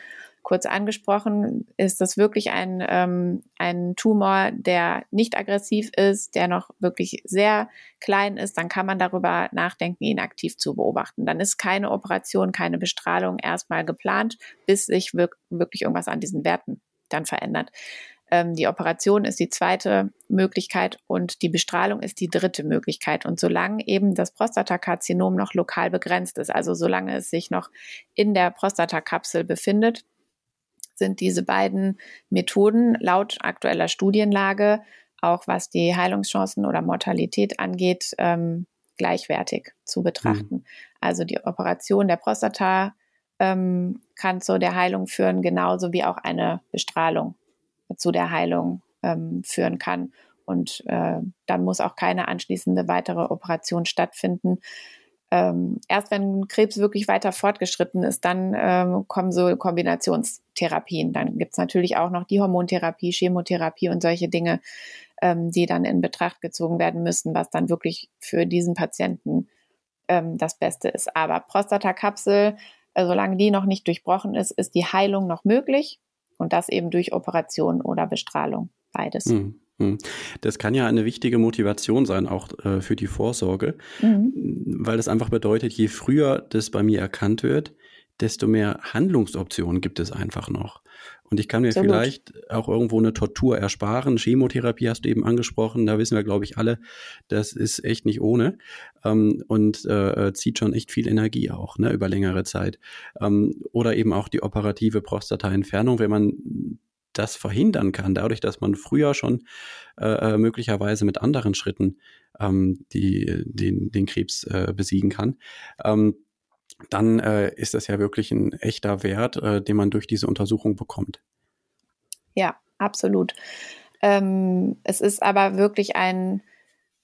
kurz angesprochen, ist das wirklich ein, ähm, ein Tumor, der nicht aggressiv ist, der noch wirklich sehr klein ist, dann kann man darüber nachdenken, ihn aktiv zu beobachten. Dann ist keine Operation, keine Bestrahlung erstmal geplant, bis sich wirk wirklich irgendwas an diesen Werten dann verändert. Ähm, die Operation ist die zweite Möglichkeit und die Bestrahlung ist die dritte Möglichkeit. Und solange eben das Prostatakarzinom noch lokal begrenzt ist, also solange es sich noch in der Prostatakapsel befindet, sind diese beiden Methoden laut aktueller Studienlage, auch was die Heilungschancen oder Mortalität angeht, ähm, gleichwertig zu betrachten. Mhm. Also die Operation der Prostata ähm, kann zu der Heilung führen, genauso wie auch eine Bestrahlung zu der Heilung ähm, führen kann. Und äh, dann muss auch keine anschließende weitere Operation stattfinden ähm, erst wenn Krebs wirklich weiter fortgeschritten ist, dann ähm, kommen so Kombinationstherapien. Dann gibt's natürlich auch noch die Hormontherapie, Chemotherapie und solche Dinge, ähm, die dann in Betracht gezogen werden müssen, was dann wirklich für diesen Patienten ähm, das Beste ist. Aber Prostatakapsel, äh, solange die noch nicht durchbrochen ist, ist die Heilung noch möglich und das eben durch Operation oder Bestrahlung, beides. Mhm. Hm. Das kann ja eine wichtige Motivation sein, auch äh, für die Vorsorge, mhm. weil das einfach bedeutet, je früher das bei mir erkannt wird, desto mehr Handlungsoptionen gibt es einfach noch. Und ich kann mir Absolut. vielleicht auch irgendwo eine Tortur ersparen. Chemotherapie hast du eben angesprochen, da wissen wir, glaube ich, alle, das ist echt nicht ohne ähm, und äh, zieht schon echt viel Energie auch, ne, über längere Zeit. Ähm, oder eben auch die operative Prostata-Entfernung, wenn man das verhindern kann, dadurch, dass man früher schon äh, äh, möglicherweise mit anderen Schritten ähm, die, den, den Krebs äh, besiegen kann, ähm, dann äh, ist das ja wirklich ein echter Wert, äh, den man durch diese Untersuchung bekommt. Ja, absolut. Ähm, es ist aber wirklich ein,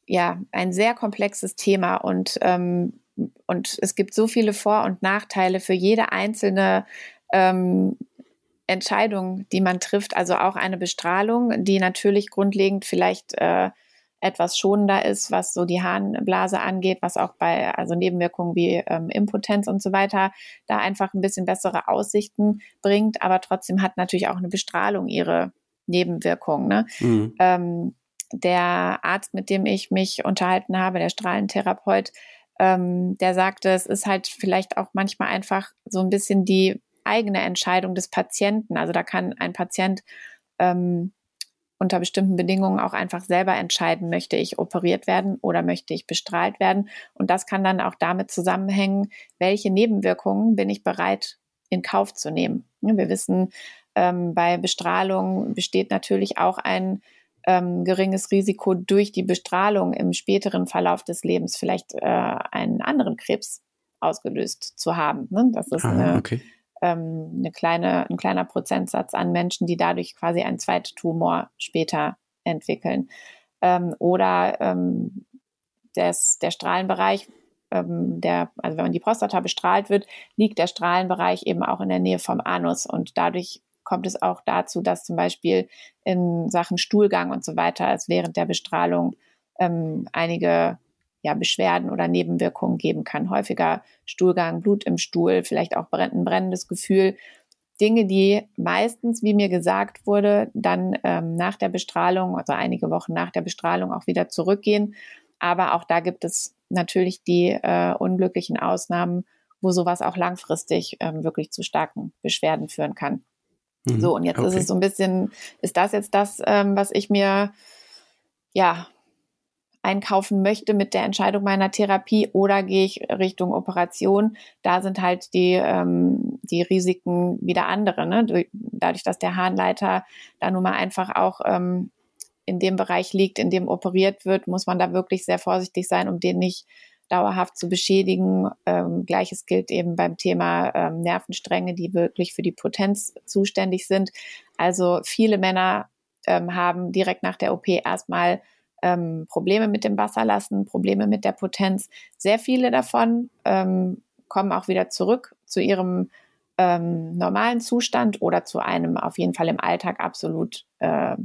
ja, ein sehr komplexes Thema und, ähm, und es gibt so viele Vor- und Nachteile für jede einzelne ähm, Entscheidung, die man trifft. Also auch eine Bestrahlung, die natürlich grundlegend vielleicht äh, etwas schonender ist, was so die Harnblase angeht, was auch bei also Nebenwirkungen wie ähm, Impotenz und so weiter da einfach ein bisschen bessere Aussichten bringt. Aber trotzdem hat natürlich auch eine Bestrahlung ihre Nebenwirkungen. Ne? Mhm. Ähm, der Arzt, mit dem ich mich unterhalten habe, der Strahlentherapeut, ähm, der sagte, es ist halt vielleicht auch manchmal einfach so ein bisschen die eigene Entscheidung des Patienten. Also da kann ein Patient ähm, unter bestimmten Bedingungen auch einfach selber entscheiden, möchte ich operiert werden oder möchte ich bestrahlt werden. Und das kann dann auch damit zusammenhängen, welche Nebenwirkungen bin ich bereit in Kauf zu nehmen. Wir wissen, ähm, bei Bestrahlung besteht natürlich auch ein ähm, geringes Risiko durch die Bestrahlung im späteren Verlauf des Lebens vielleicht äh, einen anderen Krebs ausgelöst zu haben. Ne? Das ist ah, eine, okay ähm, eine kleine, ein kleiner Prozentsatz an Menschen, die dadurch quasi einen zweiten Tumor später entwickeln. Ähm, oder ähm, des, der Strahlenbereich, ähm, der, also wenn man die Prostata bestrahlt wird, liegt der Strahlenbereich eben auch in der Nähe vom Anus und dadurch kommt es auch dazu, dass zum Beispiel in Sachen Stuhlgang und so weiter es während der Bestrahlung ähm, einige ja, Beschwerden oder Nebenwirkungen geben kann. Häufiger Stuhlgang, Blut im Stuhl, vielleicht auch ein brennendes Gefühl. Dinge, die meistens, wie mir gesagt wurde, dann ähm, nach der Bestrahlung, also einige Wochen nach der Bestrahlung auch wieder zurückgehen. Aber auch da gibt es natürlich die äh, unglücklichen Ausnahmen, wo sowas auch langfristig ähm, wirklich zu starken Beschwerden führen kann. Mhm, so, und jetzt okay. ist es so ein bisschen, ist das jetzt das, ähm, was ich mir ja einkaufen möchte mit der Entscheidung meiner Therapie oder gehe ich Richtung Operation. Da sind halt die, ähm, die Risiken wieder andere. Ne? Dadurch, dass der Harnleiter da nun mal einfach auch ähm, in dem Bereich liegt, in dem operiert wird, muss man da wirklich sehr vorsichtig sein, um den nicht dauerhaft zu beschädigen. Ähm, Gleiches gilt eben beim Thema ähm, Nervenstränge, die wirklich für die Potenz zuständig sind. Also viele Männer ähm, haben direkt nach der OP erstmal ähm, Probleme mit dem Wasserlassen, Probleme mit der Potenz. Sehr viele davon ähm, kommen auch wieder zurück zu ihrem ähm, normalen Zustand oder zu einem auf jeden Fall im Alltag absolut äh,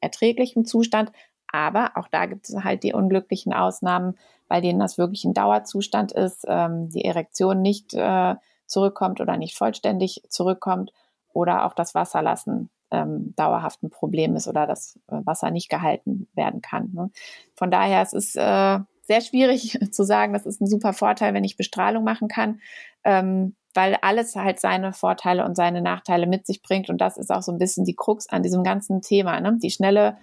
erträglichen Zustand. Aber auch da gibt es halt die unglücklichen Ausnahmen, bei denen das wirklich ein Dauerzustand ist, ähm, die Erektion nicht äh, zurückkommt oder nicht vollständig zurückkommt oder auch das Wasserlassen ähm, dauerhaft ein Problem ist oder das äh, Wasser nicht gehalten werden kann. Ne? Von daher es ist äh, sehr schwierig zu sagen, das ist ein super Vorteil, wenn ich Bestrahlung machen kann, ähm, weil alles halt seine Vorteile und seine Nachteile mit sich bringt. Und das ist auch so ein bisschen die Krux an diesem ganzen Thema. Ne? Die schnelle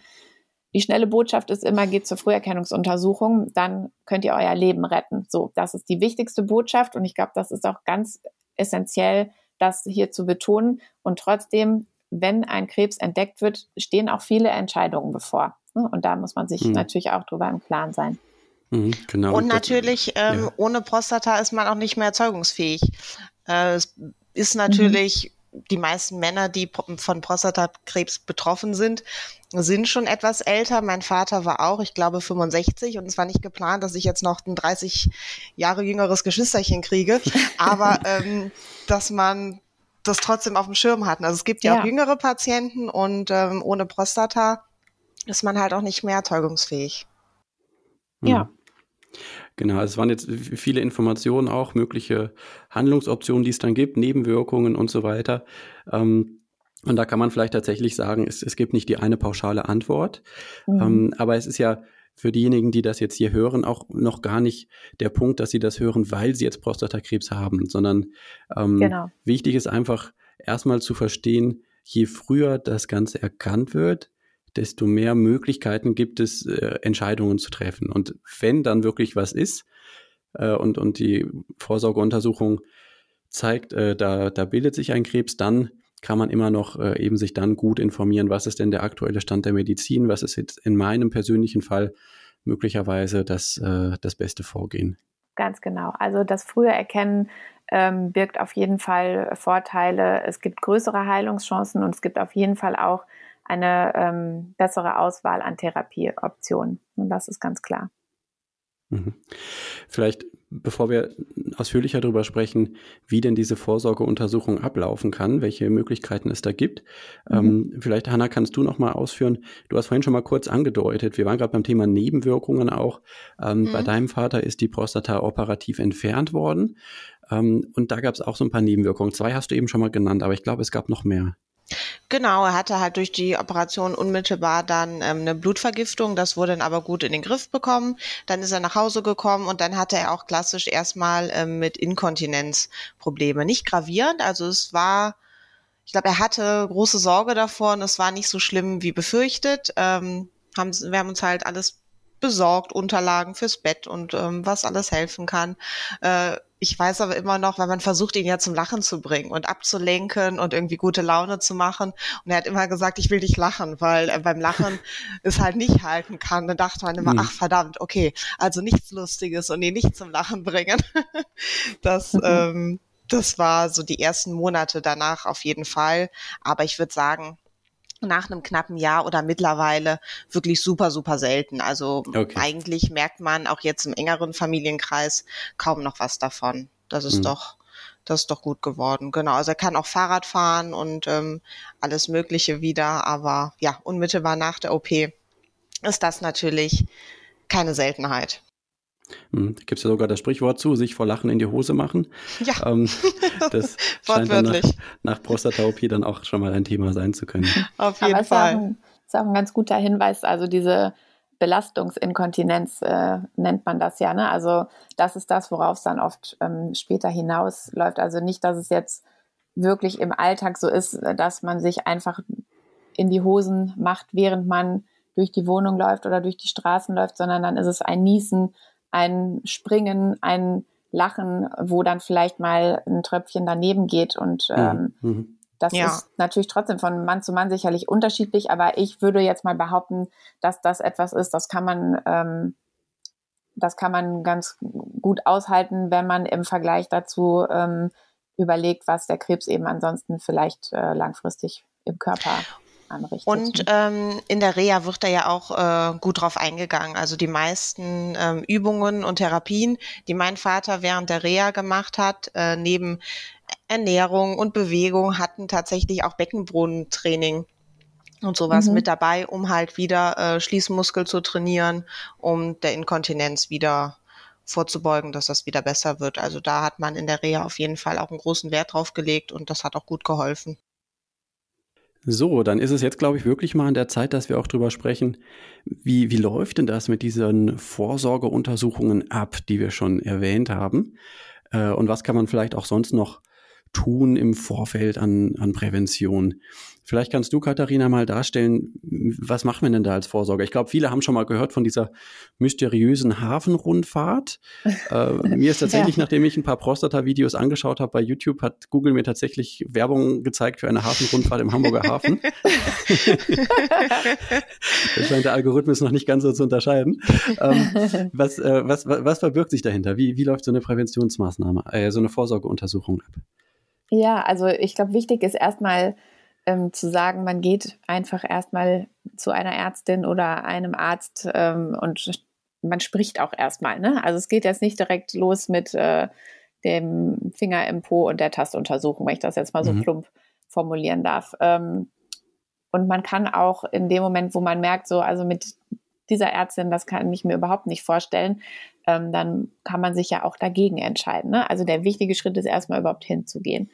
die schnelle Botschaft ist immer, geht zur Früherkennungsuntersuchung, dann könnt ihr euer Leben retten. So, das ist die wichtigste Botschaft und ich glaube, das ist auch ganz essentiell, das hier zu betonen. Und trotzdem wenn ein Krebs entdeckt wird, stehen auch viele Entscheidungen bevor. Ne? Und da muss man sich mhm. natürlich auch drüber im Klaren sein. Mhm, genau. Und natürlich, ähm, ja. ohne Prostata ist man auch nicht mehr erzeugungsfähig. Äh, es ist natürlich, mhm. die meisten Männer, die von Prostatakrebs betroffen sind, sind schon etwas älter. Mein Vater war auch, ich glaube, 65 und es war nicht geplant, dass ich jetzt noch ein 30 Jahre jüngeres Geschwisterchen kriege. Aber ähm, dass man das trotzdem auf dem Schirm hatten. Also es gibt ja, ja. auch jüngere Patienten und ähm, ohne Prostata ist man halt auch nicht mehr erzeugungsfähig. Ja. Genau, es waren jetzt viele Informationen auch, mögliche Handlungsoptionen, die es dann gibt, Nebenwirkungen und so weiter. Ähm, und da kann man vielleicht tatsächlich sagen, es, es gibt nicht die eine pauschale Antwort. Mhm. Ähm, aber es ist ja für diejenigen, die das jetzt hier hören, auch noch gar nicht der Punkt, dass sie das hören, weil sie jetzt Prostatakrebs haben, sondern ähm, genau. wichtig ist einfach erstmal zu verstehen, je früher das Ganze erkannt wird, desto mehr Möglichkeiten gibt es, äh, Entscheidungen zu treffen. Und wenn dann wirklich was ist äh, und, und die Vorsorgeuntersuchung zeigt, äh, da, da bildet sich ein Krebs, dann kann man immer noch äh, eben sich dann gut informieren, was ist denn der aktuelle Stand der Medizin, was ist jetzt in meinem persönlichen Fall möglicherweise das, äh, das beste Vorgehen. Ganz genau. Also das frühe Erkennen ähm, birgt auf jeden Fall Vorteile. Es gibt größere Heilungschancen und es gibt auf jeden Fall auch eine ähm, bessere Auswahl an Therapieoptionen. Und das ist ganz klar. Mhm. Vielleicht, bevor wir ausführlicher darüber sprechen, wie denn diese Vorsorgeuntersuchung ablaufen kann, welche Möglichkeiten es da gibt, mhm. ähm, vielleicht, Hanna, kannst du noch mal ausführen. Du hast vorhin schon mal kurz angedeutet, wir waren gerade beim Thema Nebenwirkungen auch. Ähm, mhm. Bei deinem Vater ist die Prostata operativ entfernt worden. Ähm, und da gab es auch so ein paar Nebenwirkungen. Zwei hast du eben schon mal genannt, aber ich glaube, es gab noch mehr. Genau, er hatte halt durch die Operation unmittelbar dann ähm, eine Blutvergiftung. Das wurde dann aber gut in den Griff bekommen. Dann ist er nach Hause gekommen und dann hatte er auch klassisch erstmal ähm, mit Inkontinenz Probleme. Nicht gravierend, also es war, ich glaube, er hatte große Sorge davor und es war nicht so schlimm wie befürchtet. Ähm, haben, wir haben uns halt alles besorgt, Unterlagen fürs Bett und ähm, was alles helfen kann. Äh, ich weiß aber immer noch, weil man versucht, ihn ja zum Lachen zu bringen und abzulenken und irgendwie gute Laune zu machen. Und er hat immer gesagt, ich will dich lachen, weil er beim Lachen es halt nicht halten kann. Dann dachte man immer, mhm. ach verdammt, okay, also nichts Lustiges und ihn nicht zum Lachen bringen. das, mhm. ähm, das war so die ersten Monate danach auf jeden Fall. Aber ich würde sagen, nach einem knappen Jahr oder mittlerweile wirklich super, super selten. Also okay. eigentlich merkt man auch jetzt im engeren Familienkreis kaum noch was davon. Das ist mhm. doch, das ist doch gut geworden. Genau. Also er kann auch Fahrrad fahren und ähm, alles Mögliche wieder, aber ja, unmittelbar nach der OP ist das natürlich keine Seltenheit. Hm, da gibt es ja sogar das Sprichwort zu, sich vor Lachen in die Hose machen. Ja. Ähm, das scheint dann nach, nach Prostata-OP dann auch schon mal ein Thema sein zu können. Auf jeden Aber Fall. Ist auch, ein, ist auch ein ganz guter Hinweis. Also diese Belastungsinkontinenz äh, nennt man das ja. Ne? Also das ist das, worauf es dann oft ähm, später hinausläuft. Also nicht, dass es jetzt wirklich im Alltag so ist, dass man sich einfach in die Hosen macht, während man durch die Wohnung läuft oder durch die Straßen läuft, sondern dann ist es ein Niesen, ein Springen, ein Lachen, wo dann vielleicht mal ein Tröpfchen daneben geht. Und mhm. ähm, mhm. das ja. ist natürlich trotzdem von Mann zu Mann sicherlich unterschiedlich, aber ich würde jetzt mal behaupten, dass das etwas ist, das kann man, ähm, das kann man ganz gut aushalten, wenn man im Vergleich dazu ähm, überlegt, was der Krebs eben ansonsten vielleicht äh, langfristig im Körper anrichtet. Und ähm, in der Reha wird da ja auch äh, gut drauf eingegangen. Also die meisten ähm, Übungen und Therapien, die mein Vater während der Reha gemacht hat, äh, neben Ernährung und Bewegung, hatten tatsächlich auch Beckenbodentraining und sowas mhm. mit dabei, um halt wieder äh, Schließmuskel zu trainieren, um der Inkontinenz wieder vorzubeugen, dass das wieder besser wird. Also da hat man in der Reha auf jeden Fall auch einen großen Wert drauf gelegt und das hat auch gut geholfen. So, dann ist es jetzt, glaube ich, wirklich mal an der Zeit, dass wir auch drüber sprechen, wie, wie läuft denn das mit diesen Vorsorgeuntersuchungen ab, die wir schon erwähnt haben? Äh, und was kann man vielleicht auch sonst noch tun im Vorfeld an, an Prävention? Vielleicht kannst du, Katharina, mal darstellen, was machen wir denn da als Vorsorge? Ich glaube, viele haben schon mal gehört von dieser mysteriösen Hafenrundfahrt. äh, mir ist tatsächlich, ja. nachdem ich ein paar Prostata-Videos angeschaut habe bei YouTube, hat Google mir tatsächlich Werbung gezeigt für eine Hafenrundfahrt im Hamburger Hafen. das scheint der Algorithmus noch nicht ganz so zu unterscheiden. Ähm, was, äh, was, was verbirgt sich dahinter? Wie, wie läuft so eine Präventionsmaßnahme, äh, so eine Vorsorgeuntersuchung ab? Ja, also ich glaube, wichtig ist erstmal, ähm, zu sagen, man geht einfach erstmal zu einer Ärztin oder einem Arzt ähm, und man spricht auch erstmal. Ne? Also es geht jetzt nicht direkt los mit äh, dem Finger im Po und der Tastuntersuchung, wenn ich das jetzt mal so mhm. plump formulieren darf. Ähm, und man kann auch in dem Moment, wo man merkt, so, also mit dieser Ärztin, das kann ich mir überhaupt nicht vorstellen, ähm, dann kann man sich ja auch dagegen entscheiden. Ne? Also der wichtige Schritt ist erstmal überhaupt hinzugehen.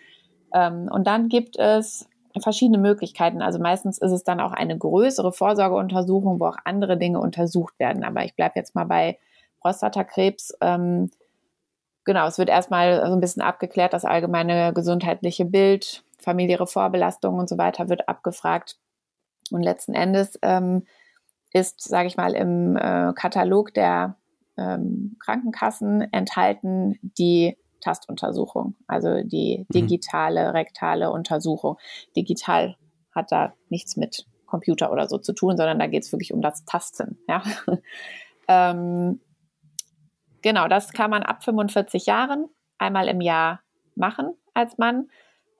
Ähm, und dann gibt es verschiedene Möglichkeiten. Also meistens ist es dann auch eine größere Vorsorgeuntersuchung, wo auch andere Dinge untersucht werden. Aber ich bleibe jetzt mal bei Prostatakrebs. Ähm, genau, es wird erstmal so ein bisschen abgeklärt, das allgemeine gesundheitliche Bild, familiäre Vorbelastungen und so weiter wird abgefragt. Und letzten Endes ähm, ist, sage ich mal, im äh, Katalog der ähm, Krankenkassen enthalten die Tastuntersuchung, also die mhm. digitale rektale Untersuchung. Digital hat da nichts mit Computer oder so zu tun, sondern da geht es wirklich um das Tasten. Ja? ähm, genau, das kann man ab 45 Jahren einmal im Jahr machen als Mann.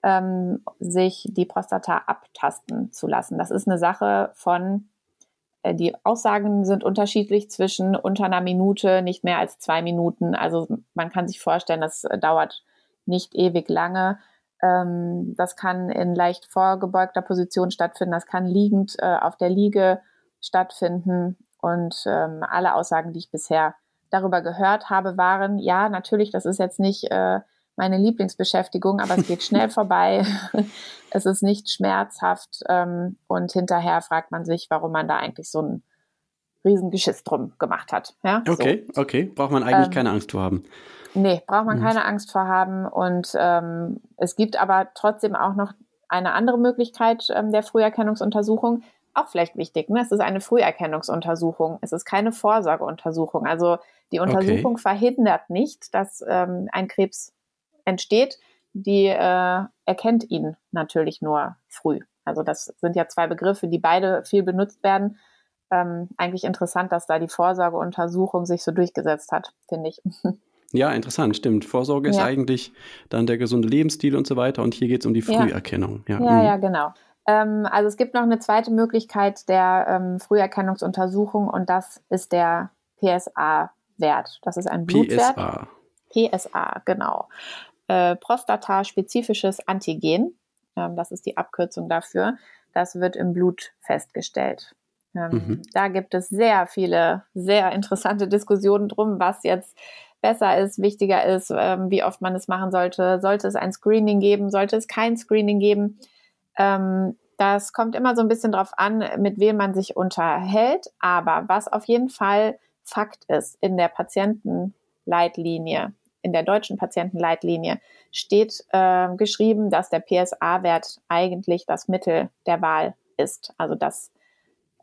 ähm, sich die Prostata abtasten zu lassen. Das ist eine Sache von, die Aussagen sind unterschiedlich zwischen unter einer Minute, nicht mehr als zwei Minuten. Also man kann sich vorstellen, das dauert nicht ewig lange. Ähm, das kann in leicht vorgebeugter Position stattfinden, das kann liegend äh, auf der Liege stattfinden. Und ähm, alle Aussagen, die ich bisher darüber gehört habe, waren, ja, natürlich, das ist jetzt nicht äh, meine Lieblingsbeschäftigung, aber es geht schnell vorbei. es ist nicht schmerzhaft ähm, und hinterher fragt man sich, warum man da eigentlich so ein Riesengeschiss drum gemacht hat. Ja, okay, so. okay. Braucht man eigentlich ähm, keine Angst vor haben. Nee, braucht man mhm. keine Angst vor haben. Und ähm, es gibt aber trotzdem auch noch eine andere Möglichkeit ähm, der Früherkennungsuntersuchung. Auch vielleicht wichtig, ne? Es ist eine Früherkennungsuntersuchung. Es ist keine Vorsorgeuntersuchung. Also die Untersuchung okay. verhindert nicht, dass ähm, ein Krebs entsteht, die äh, erkennt ihn natürlich nur früh. Also das sind ja zwei Begriffe, die beide viel benutzt werden. Ähm, eigentlich interessant, dass da die Vorsorgeuntersuchung sich so durchgesetzt hat, finde ich. Ja, interessant, stimmt. Vorsorge ja. ist eigentlich dann der gesunde Lebensstil und so weiter und hier geht es um die Früherkennung. Ja, ja, mhm. ja genau. Ähm, also es gibt noch eine zweite Möglichkeit der ähm, Früherkennungsuntersuchung und das ist der PSA-Wert. Das ist ein Blutwert. PSA. PSA, genau äh, prostataspezifisches Antigen. Ähm, das ist die Abkürzung dafür. Das wird im Blut festgestellt. Ähm, mhm. Da gibt es sehr viele, sehr interessante Diskussionen drum, was jetzt besser ist, wichtiger ist, ähm, wie oft man es machen sollte. Sollte es ein Screening geben? Sollte es kein Screening geben? Ähm, das kommt immer so ein bisschen drauf an, mit wem man sich unterhält. Aber was auf jeden Fall Fakt ist in der Patientenleitlinie, in der deutschen Patientenleitlinie steht äh, geschrieben, dass der PSA-Wert eigentlich das Mittel der Wahl ist. Also dass,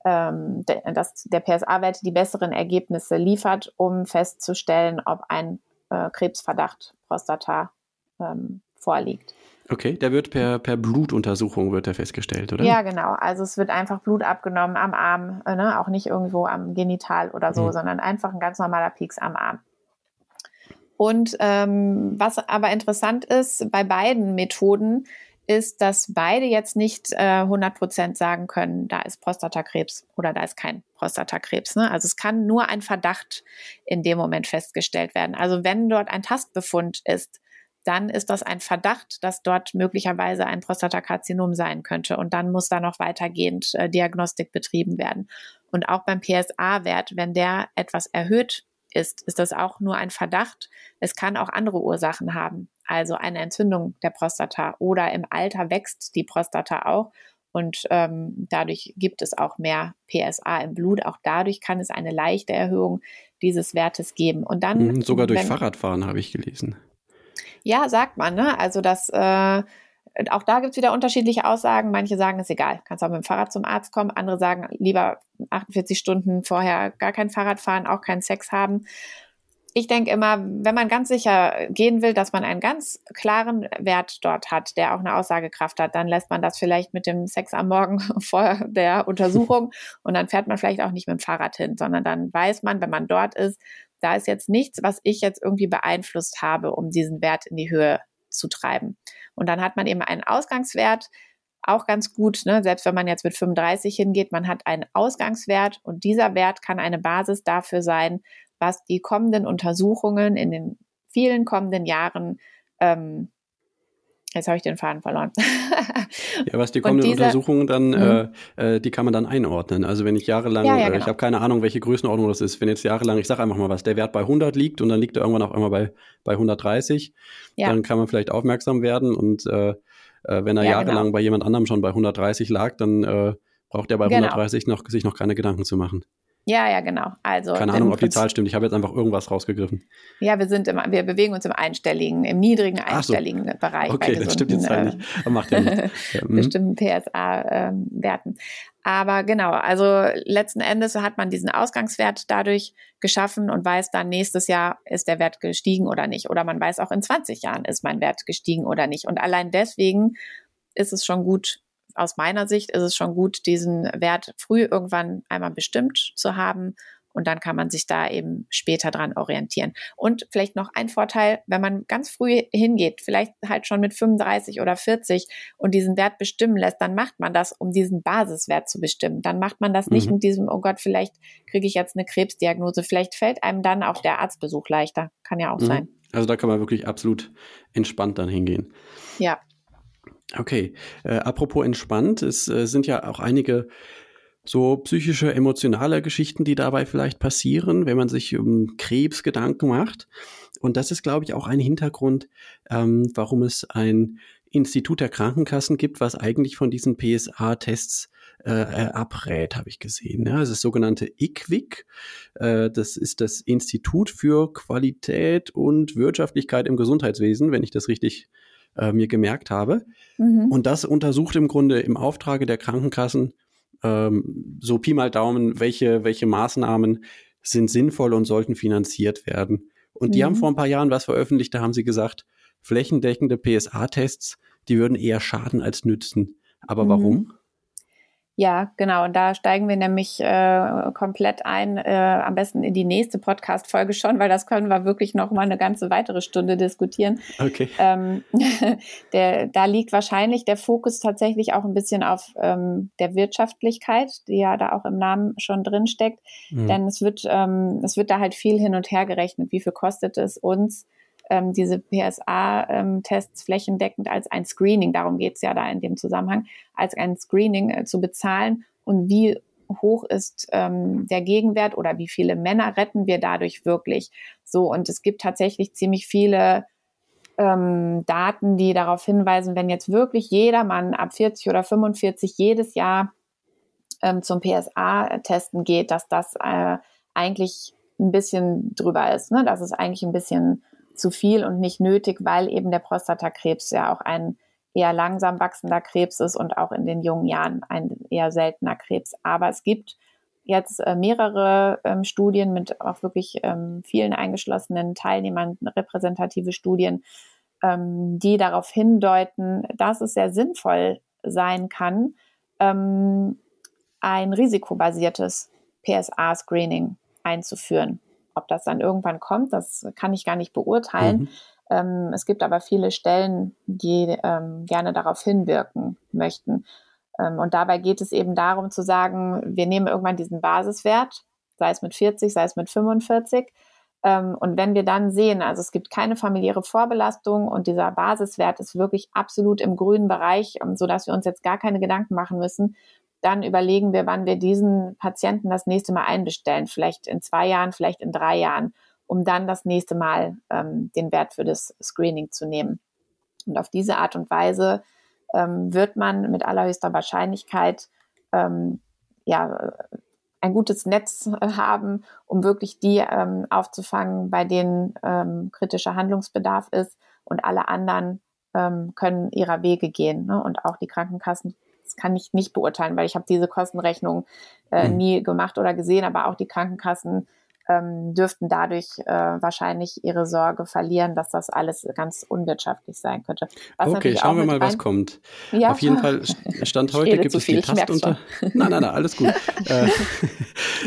ähm, de, dass der PSA-Wert die besseren Ergebnisse liefert, um festzustellen, ob ein äh, Krebsverdacht Prostata ähm, vorliegt. Okay, der wird per, per Blutuntersuchung wird er festgestellt, oder? Ja, genau. Also es wird einfach Blut abgenommen am Arm, äh, ne? auch nicht irgendwo am Genital oder so, mhm. sondern einfach ein ganz normaler Pieks am Arm. Und ähm, was aber interessant ist bei beiden Methoden, ist, dass beide jetzt nicht äh, 100% sagen können, da ist Prostatakrebs oder da ist kein Prostatakrebs. Ne? Also es kann nur ein Verdacht in dem Moment festgestellt werden. Also wenn dort ein Tastbefund ist, dann ist das ein Verdacht, dass dort möglicherweise ein Prostatakarzinom sein könnte. Und dann muss da noch weitergehend äh, Diagnostik betrieben werden. Und auch beim PSA-Wert, wenn der etwas erhöht ist, ist das auch nur ein Verdacht. Es kann auch andere Ursachen haben, also eine Entzündung der Prostata oder im Alter wächst die Prostata auch und ähm, dadurch gibt es auch mehr PSA im Blut. Auch dadurch kann es eine leichte Erhöhung dieses Wertes geben. Und dann mhm, sogar durch wenn, Fahrradfahren habe ich gelesen. Ja, sagt man. Ne? Also das äh, auch da gibt es wieder unterschiedliche Aussagen. Manche sagen, es ist egal, kannst auch mit dem Fahrrad zum Arzt kommen. Andere sagen, lieber 48 Stunden vorher gar kein Fahrrad fahren, auch keinen Sex haben. Ich denke immer, wenn man ganz sicher gehen will, dass man einen ganz klaren Wert dort hat, der auch eine Aussagekraft hat, dann lässt man das vielleicht mit dem Sex am Morgen vor der Untersuchung und dann fährt man vielleicht auch nicht mit dem Fahrrad hin, sondern dann weiß man, wenn man dort ist, da ist jetzt nichts, was ich jetzt irgendwie beeinflusst habe, um diesen Wert in die Höhe zu treiben. Und dann hat man eben einen Ausgangswert, auch ganz gut, ne? selbst wenn man jetzt mit 35 hingeht, man hat einen Ausgangswert und dieser Wert kann eine Basis dafür sein, was die kommenden Untersuchungen in den vielen kommenden Jahren ähm, Jetzt habe ich den Faden verloren. ja, was die kommenden diese, Untersuchungen dann, mhm. äh, äh, die kann man dann einordnen. Also wenn ich jahrelang, ja, ja, genau. äh, ich habe keine Ahnung, welche Größenordnung das ist, wenn jetzt jahrelang, ich sage einfach mal was, der Wert bei 100 liegt und dann liegt er irgendwann auch einmal bei, bei 130, ja. dann kann man vielleicht aufmerksam werden und äh, äh wenn er jahrelang genau. bei jemand anderem schon bei 130 lag, dann äh, braucht er bei genau. 130 noch, sich noch keine Gedanken zu machen. Ja, ja, genau. Also keine Ahnung, ob die Zahl stimmt. Ich habe jetzt einfach irgendwas rausgegriffen. Ja, wir sind im, wir bewegen uns im einstelligen, im niedrigen einstelligen so. Bereich. Okay, das stimmt die Zahl nicht. Das macht ja nichts. ja, hm. bestimmten PSA-Werten. Aber genau, also letzten Endes hat man diesen Ausgangswert dadurch geschaffen und weiß dann nächstes Jahr ist der Wert gestiegen oder nicht. Oder man weiß auch in 20 Jahren ist mein Wert gestiegen oder nicht. Und allein deswegen ist es schon gut, aus meiner Sicht ist es schon gut, diesen Wert früh irgendwann einmal bestimmt zu haben und dann kann man sich da eben später dran orientieren. Und vielleicht noch ein Vorteil, wenn man ganz früh hingeht, vielleicht halt schon mit 35 oder 40 und diesen Wert bestimmen lässt, dann macht man das, um diesen Basiswert zu bestimmen. Dann macht man das nicht mhm. mit diesem, oh Gott, vielleicht kriege ich jetzt eine Krebsdiagnose. Vielleicht fällt einem dann auch der Arztbesuch leichter. Kann ja auch mhm. sein. Also da kann man wirklich absolut entspannt dann hingehen. Ja. Okay, äh, apropos entspannt, es äh, sind ja auch einige so psychische, emotionale Geschichten, die dabei vielleicht passieren, wenn man sich um Krebs Gedanken macht. Und das ist, glaube ich, auch ein Hintergrund, ähm, warum es ein Institut der Krankenkassen gibt, was eigentlich von diesen PSA-Tests äh, äh, abrät, habe ich gesehen. Ja, das ist sogenannte IQWIC. Äh, das ist das Institut für Qualität und Wirtschaftlichkeit im Gesundheitswesen, wenn ich das richtig äh, mir gemerkt habe. Mhm. Und das untersucht im Grunde im Auftrage der Krankenkassen ähm, so Pi mal Daumen, welche, welche Maßnahmen sind sinnvoll und sollten finanziert werden. Und die mhm. haben vor ein paar Jahren was veröffentlicht, da haben sie gesagt, flächendeckende PSA-Tests, die würden eher schaden als nützen. Aber mhm. warum? Ja, genau. Und da steigen wir nämlich äh, komplett ein, äh, am besten in die nächste Podcast-Folge schon, weil das können wir wirklich noch mal eine ganze weitere Stunde diskutieren. Okay. Ähm, der, da liegt wahrscheinlich der Fokus tatsächlich auch ein bisschen auf ähm, der Wirtschaftlichkeit, die ja da auch im Namen schon drin steckt. Mhm. Denn es wird, ähm, es wird da halt viel hin und her gerechnet. Wie viel kostet es uns? Ähm, diese PSA-Tests flächendeckend als ein Screening, darum geht es ja da in dem Zusammenhang, als ein Screening äh, zu bezahlen und wie hoch ist ähm, der Gegenwert oder wie viele Männer retten wir dadurch wirklich. So, und es gibt tatsächlich ziemlich viele ähm, Daten, die darauf hinweisen, wenn jetzt wirklich jeder Mann ab 40 oder 45 jedes Jahr ähm, zum PSA-Testen geht, dass das äh, eigentlich ein bisschen drüber ist, ne? dass es eigentlich ein bisschen zu viel und nicht nötig, weil eben der Prostatakrebs ja auch ein eher langsam wachsender Krebs ist und auch in den jungen Jahren ein eher seltener Krebs. Aber es gibt jetzt äh, mehrere ähm, Studien mit auch wirklich ähm, vielen eingeschlossenen Teilnehmern, repräsentative Studien, ähm, die darauf hindeuten, dass es sehr sinnvoll sein kann, ähm, ein risikobasiertes PSA-Screening einzuführen. Ob das dann irgendwann kommt, das kann ich gar nicht beurteilen. Mhm. Ähm, es gibt aber viele Stellen, die ähm, gerne darauf hinwirken möchten. Ähm, und dabei geht es eben darum zu sagen, wir nehmen irgendwann diesen Basiswert, sei es mit 40, sei es mit 45. Ähm, und wenn wir dann sehen, also es gibt keine familiäre Vorbelastung und dieser Basiswert ist wirklich absolut im grünen Bereich, ähm, sodass wir uns jetzt gar keine Gedanken machen müssen, dann überlegen wir, wann wir diesen Patienten das nächste Mal einbestellen. Vielleicht in zwei Jahren, vielleicht in drei Jahren, um dann das nächste Mal ähm, den Wert für das Screening zu nehmen. Und auf diese Art und Weise ähm, wird man mit allerhöchster Wahrscheinlichkeit ähm, ja, ein gutes Netz haben, um wirklich die ähm, aufzufangen, bei denen ähm, kritischer Handlungsbedarf ist und alle anderen ähm, können ihrer Wege gehen. Ne? Und auch die Krankenkassen das kann ich nicht beurteilen, weil ich habe diese Kostenrechnung äh, mhm. nie gemacht oder gesehen, aber auch die Krankenkassen ähm, dürften dadurch äh, wahrscheinlich ihre Sorge verlieren, dass das alles ganz unwirtschaftlich sein könnte. Was okay, schauen wir mal, was kommt. Ja, Auf jeden Fall, Stand heute gibt es viel, die Tastunter... Nein, nein, nein, alles gut. äh,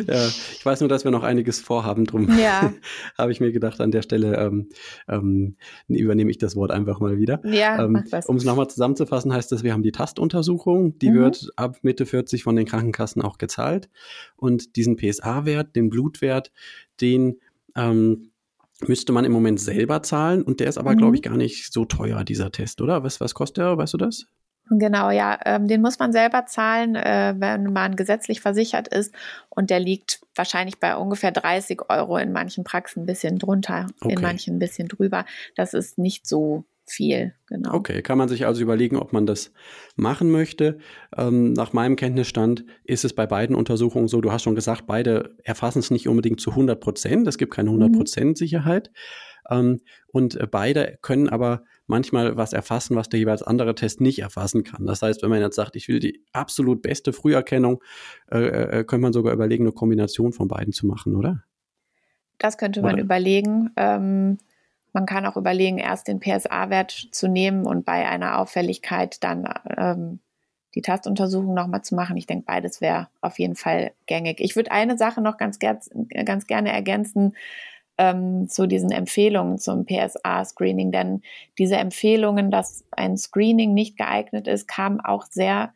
äh, ich weiß nur, dass wir noch einiges vorhaben, drum ja. habe ich mir gedacht, an der Stelle ähm, ähm, übernehme ich das Wort einfach mal wieder. Ja, ähm, um es nochmal zusammenzufassen, heißt das, wir haben die Tastuntersuchung, die mhm. wird ab Mitte 40 von den Krankenkassen auch gezahlt und diesen PSA-Wert, den Blutwert, den ähm, müsste man im Moment selber zahlen und der ist aber, mhm. glaube ich, gar nicht so teuer, dieser Test, oder? Was, was kostet der? Weißt du das? Genau, ja, ähm, den muss man selber zahlen, äh, wenn man gesetzlich versichert ist. Und der liegt wahrscheinlich bei ungefähr 30 Euro in manchen Praxen ein bisschen drunter, okay. in manchen ein bisschen drüber. Das ist nicht so viel, genau. Okay, kann man sich also überlegen, ob man das machen möchte. Ähm, nach meinem Kenntnisstand ist es bei beiden Untersuchungen so, du hast schon gesagt, beide erfassen es nicht unbedingt zu 100 Prozent. Es gibt keine 100 Prozent mhm. Sicherheit. Ähm, und äh, beide können aber manchmal was erfassen, was der jeweils andere Test nicht erfassen kann. Das heißt, wenn man jetzt sagt, ich will die absolut beste Früherkennung, äh, äh, könnte man sogar überlegen, eine Kombination von beiden zu machen, oder? Das könnte man oder? überlegen. Ähm, man kann auch überlegen, erst den PSA-Wert zu nehmen und bei einer Auffälligkeit dann ähm, die Tastuntersuchung nochmal zu machen. Ich denke, beides wäre auf jeden Fall gängig. Ich würde eine Sache noch ganz, ganz gerne ergänzen ähm, zu diesen Empfehlungen zum PSA-Screening, denn diese Empfehlungen, dass ein Screening nicht geeignet ist, kamen auch sehr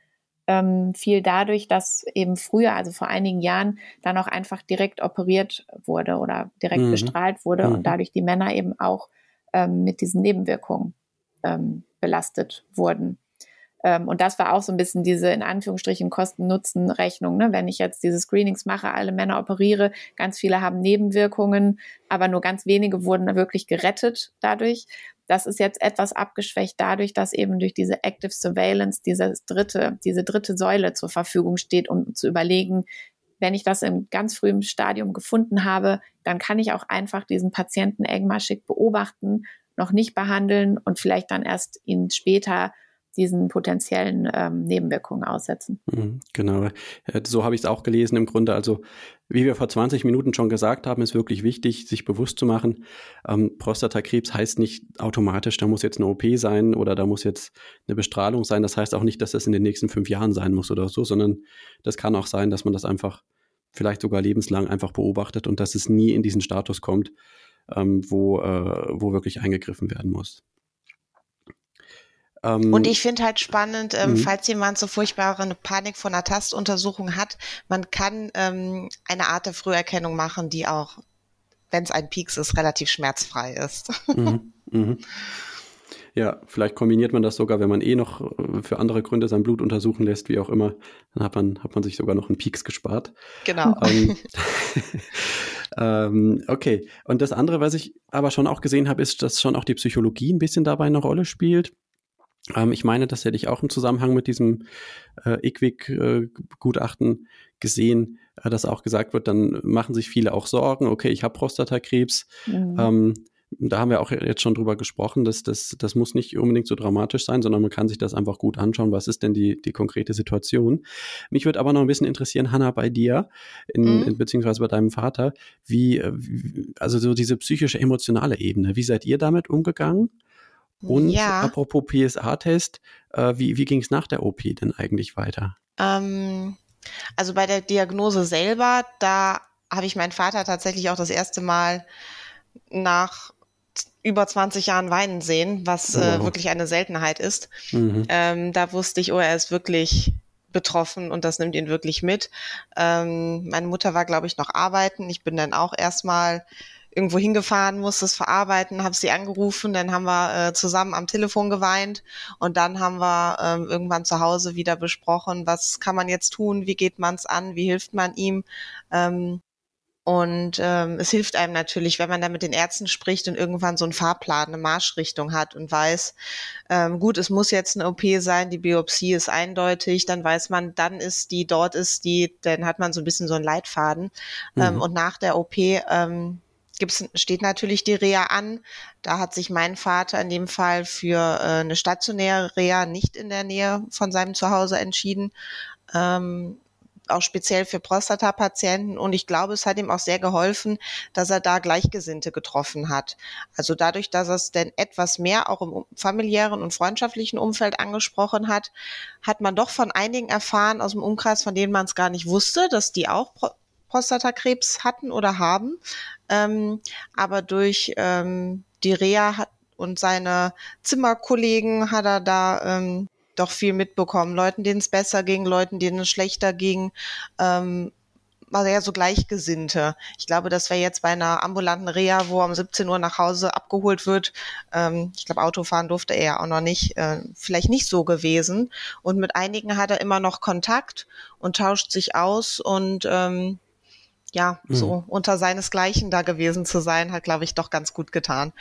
ähm, viel dadurch, dass eben früher, also vor einigen Jahren, dann auch einfach direkt operiert wurde oder direkt mhm. bestrahlt wurde mhm. und dadurch die Männer eben auch ähm, mit diesen Nebenwirkungen ähm, belastet wurden. Ähm, und das war auch so ein bisschen diese in Anführungsstrichen Kosten-Nutzen-Rechnung. Ne? Wenn ich jetzt diese Screenings mache, alle Männer operiere, ganz viele haben Nebenwirkungen, aber nur ganz wenige wurden wirklich gerettet dadurch. Das ist jetzt etwas abgeschwächt dadurch, dass eben durch diese Active Surveillance dieses dritte, diese dritte Säule zur Verfügung steht, um zu überlegen, wenn ich das im ganz frühen Stadium gefunden habe, dann kann ich auch einfach diesen Patienten engmaschig beobachten, noch nicht behandeln und vielleicht dann erst ihn später diesen potenziellen ähm, Nebenwirkungen aussetzen. Mhm, genau, äh, so habe ich es auch gelesen im Grunde. Also wie wir vor 20 Minuten schon gesagt haben, ist wirklich wichtig, sich bewusst zu machen, ähm, Prostatakrebs heißt nicht automatisch, da muss jetzt eine OP sein oder da muss jetzt eine Bestrahlung sein. Das heißt auch nicht, dass das in den nächsten fünf Jahren sein muss oder so, sondern das kann auch sein, dass man das einfach vielleicht sogar lebenslang einfach beobachtet und dass es nie in diesen Status kommt, ähm, wo, äh, wo wirklich eingegriffen werden muss. Ähm, und ich finde halt spannend, ähm, mhm. falls jemand so furchtbare Panik vor einer Tastuntersuchung hat, man kann ähm, eine Art der Früherkennung machen, die auch, wenn es ein Peaks ist, relativ schmerzfrei ist. Mhm. Mhm. Ja, vielleicht kombiniert man das sogar, wenn man eh noch äh, für andere Gründe sein Blut untersuchen lässt, wie auch immer, dann hat man, hat man sich sogar noch einen Peaks gespart. Genau. Ähm, ähm, okay. Und das andere, was ich aber schon auch gesehen habe, ist, dass schon auch die Psychologie ein bisschen dabei eine Rolle spielt. Ähm, ich meine, das hätte ich auch im Zusammenhang mit diesem äh, IQWIC-Gutachten äh, gesehen, äh, dass auch gesagt wird, dann machen sich viele auch Sorgen, okay, ich habe Prostatakrebs. Mhm. Ähm, da haben wir auch jetzt schon drüber gesprochen, dass das, das muss nicht unbedingt so dramatisch sein, sondern man kann sich das einfach gut anschauen, was ist denn die, die konkrete Situation. Mich würde aber noch ein bisschen interessieren, Hanna, bei dir, in, mhm. in, beziehungsweise bei deinem Vater, wie, wie, also so diese psychische, emotionale Ebene, wie seid ihr damit umgegangen? Und ja. apropos PSA-Test, äh, wie, wie ging es nach der OP denn eigentlich weiter? Ähm, also bei der Diagnose selber, da habe ich meinen Vater tatsächlich auch das erste Mal nach über 20 Jahren weinen sehen, was äh, wirklich eine Seltenheit ist. Mhm. Ähm, da wusste ich, oh, er ist wirklich betroffen und das nimmt ihn wirklich mit. Ähm, meine Mutter war, glaube ich, noch arbeiten. Ich bin dann auch erstmal irgendwo hingefahren, musste es verarbeiten, habe sie angerufen, dann haben wir äh, zusammen am Telefon geweint und dann haben wir ähm, irgendwann zu Hause wieder besprochen, was kann man jetzt tun, wie geht man es an, wie hilft man ihm. Ähm, und ähm, es hilft einem natürlich, wenn man da mit den Ärzten spricht und irgendwann so einen Fahrplan, eine Marschrichtung hat und weiß, ähm, gut, es muss jetzt eine OP sein, die Biopsie ist eindeutig, dann weiß man, dann ist die, dort ist die, dann hat man so ein bisschen so einen Leitfaden. Ähm, mhm. und nach der OP ähm, gibt's, steht natürlich die Reha an. Da hat sich mein Vater in dem Fall für äh, eine stationäre Reha nicht in der Nähe von seinem Zuhause entschieden. Ähm, auch speziell für Prostatapatienten. Und ich glaube, es hat ihm auch sehr geholfen, dass er da Gleichgesinnte getroffen hat. Also dadurch, dass er es denn etwas mehr auch im familiären und freundschaftlichen Umfeld angesprochen hat, hat man doch von einigen erfahren aus dem Umkreis, von denen man es gar nicht wusste, dass die auch Prostatakrebs hatten oder haben. Ähm, aber durch ähm, die Reha und seine Zimmerkollegen hat er da ähm, doch viel mitbekommen. Leuten, denen es besser ging, Leuten, denen es schlechter ging. Ähm, also ja, so Gleichgesinnte. Ich glaube, das wäre jetzt bei einer ambulanten Reha, wo um 17 Uhr nach Hause abgeholt wird. Ähm, ich glaube, Autofahren durfte er ja auch noch nicht. Äh, vielleicht nicht so gewesen. Und mit einigen hat er immer noch Kontakt und tauscht sich aus und ähm, ja, mhm. so unter seinesgleichen da gewesen zu sein, hat, glaube ich, doch ganz gut getan.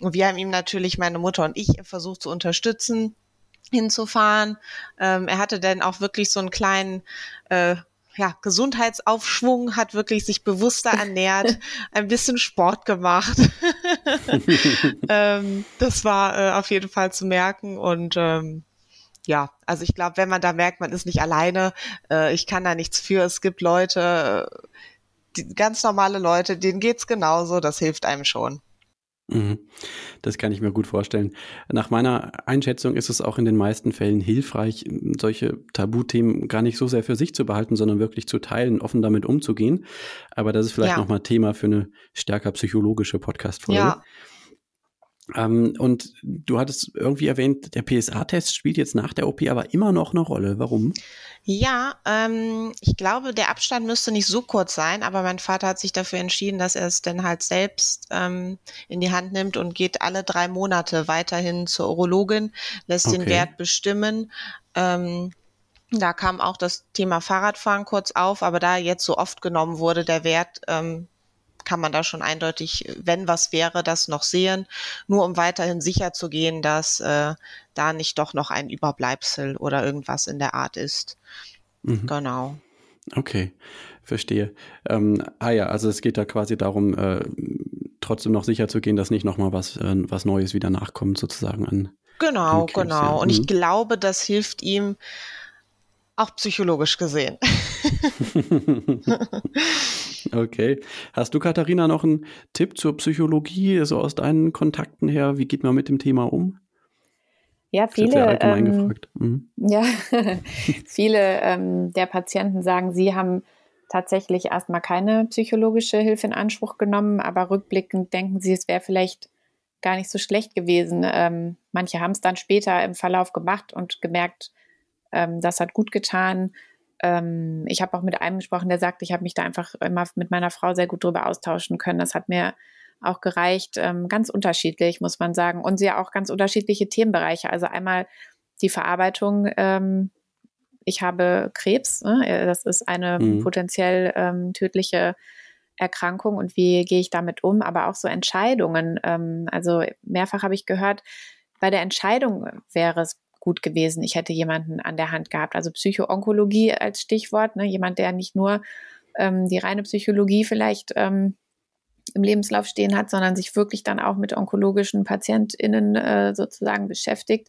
Und wir haben ihm natürlich, meine Mutter und ich, versucht zu unterstützen, hinzufahren. Ähm, er hatte dann auch wirklich so einen kleinen äh, ja, Gesundheitsaufschwung, hat wirklich sich bewusster ernährt, ein bisschen Sport gemacht. ähm, das war äh, auf jeden Fall zu merken und ähm, ja, also ich glaube, wenn man da merkt, man ist nicht alleine, äh, ich kann da nichts für. Es gibt Leute, die ganz normale Leute, denen geht's genauso, das hilft einem schon. Mhm. Das kann ich mir gut vorstellen. Nach meiner Einschätzung ist es auch in den meisten Fällen hilfreich, solche Tabuthemen gar nicht so sehr für sich zu behalten, sondern wirklich zu teilen, offen damit umzugehen. Aber das ist vielleicht ja. nochmal Thema für eine stärker psychologische Podcast-Folge. Ja. Ähm, und du hattest irgendwie erwähnt, der PSA-Test spielt jetzt nach der OP aber immer noch eine Rolle. Warum? Ja, ähm, ich glaube, der Abstand müsste nicht so kurz sein, aber mein Vater hat sich dafür entschieden, dass er es dann halt selbst ähm, in die Hand nimmt und geht alle drei Monate weiterhin zur Urologin, lässt okay. den Wert bestimmen. Ähm, da kam auch das Thema Fahrradfahren kurz auf, aber da jetzt so oft genommen wurde, der Wert, ähm, kann man da schon eindeutig, wenn was wäre, das noch sehen, nur um weiterhin sicher zu gehen, dass äh, da nicht doch noch ein Überbleibsel oder irgendwas in der Art ist. Mhm. Genau. Okay, verstehe. Ähm, ah ja, also es geht da quasi darum, äh, trotzdem noch sicher zu gehen, dass nicht nochmal was, äh, was Neues wieder nachkommt, sozusagen an. Genau, genau. Und ich mhm. glaube, das hilft ihm auch psychologisch gesehen. okay. Hast du, Katharina, noch einen Tipp zur Psychologie, so aus deinen Kontakten her? Wie geht man mit dem Thema um? Ja, viele, ähm, mhm. ja, viele ähm, der Patienten sagen, sie haben tatsächlich erstmal keine psychologische Hilfe in Anspruch genommen, aber rückblickend denken sie, es wäre vielleicht gar nicht so schlecht gewesen. Ähm, manche haben es dann später im Verlauf gemacht und gemerkt, ähm, das hat gut getan. Ähm, ich habe auch mit einem gesprochen, der sagt, ich habe mich da einfach immer mit meiner Frau sehr gut drüber austauschen können. Das hat mir auch gereicht. Ähm, ganz unterschiedlich, muss man sagen. Und sie ja auch ganz unterschiedliche Themenbereiche. Also einmal die Verarbeitung. Ähm, ich habe Krebs. Ne? Das ist eine mhm. potenziell ähm, tödliche Erkrankung und wie gehe ich damit um, aber auch so Entscheidungen. Ähm, also mehrfach habe ich gehört, bei der Entscheidung wäre es gut gewesen. Ich hätte jemanden an der Hand gehabt. Also Psychoonkologie als Stichwort, ne? jemand, der nicht nur ähm, die reine Psychologie vielleicht ähm, im Lebenslauf stehen hat, sondern sich wirklich dann auch mit onkologischen PatientInnen äh, sozusagen beschäftigt,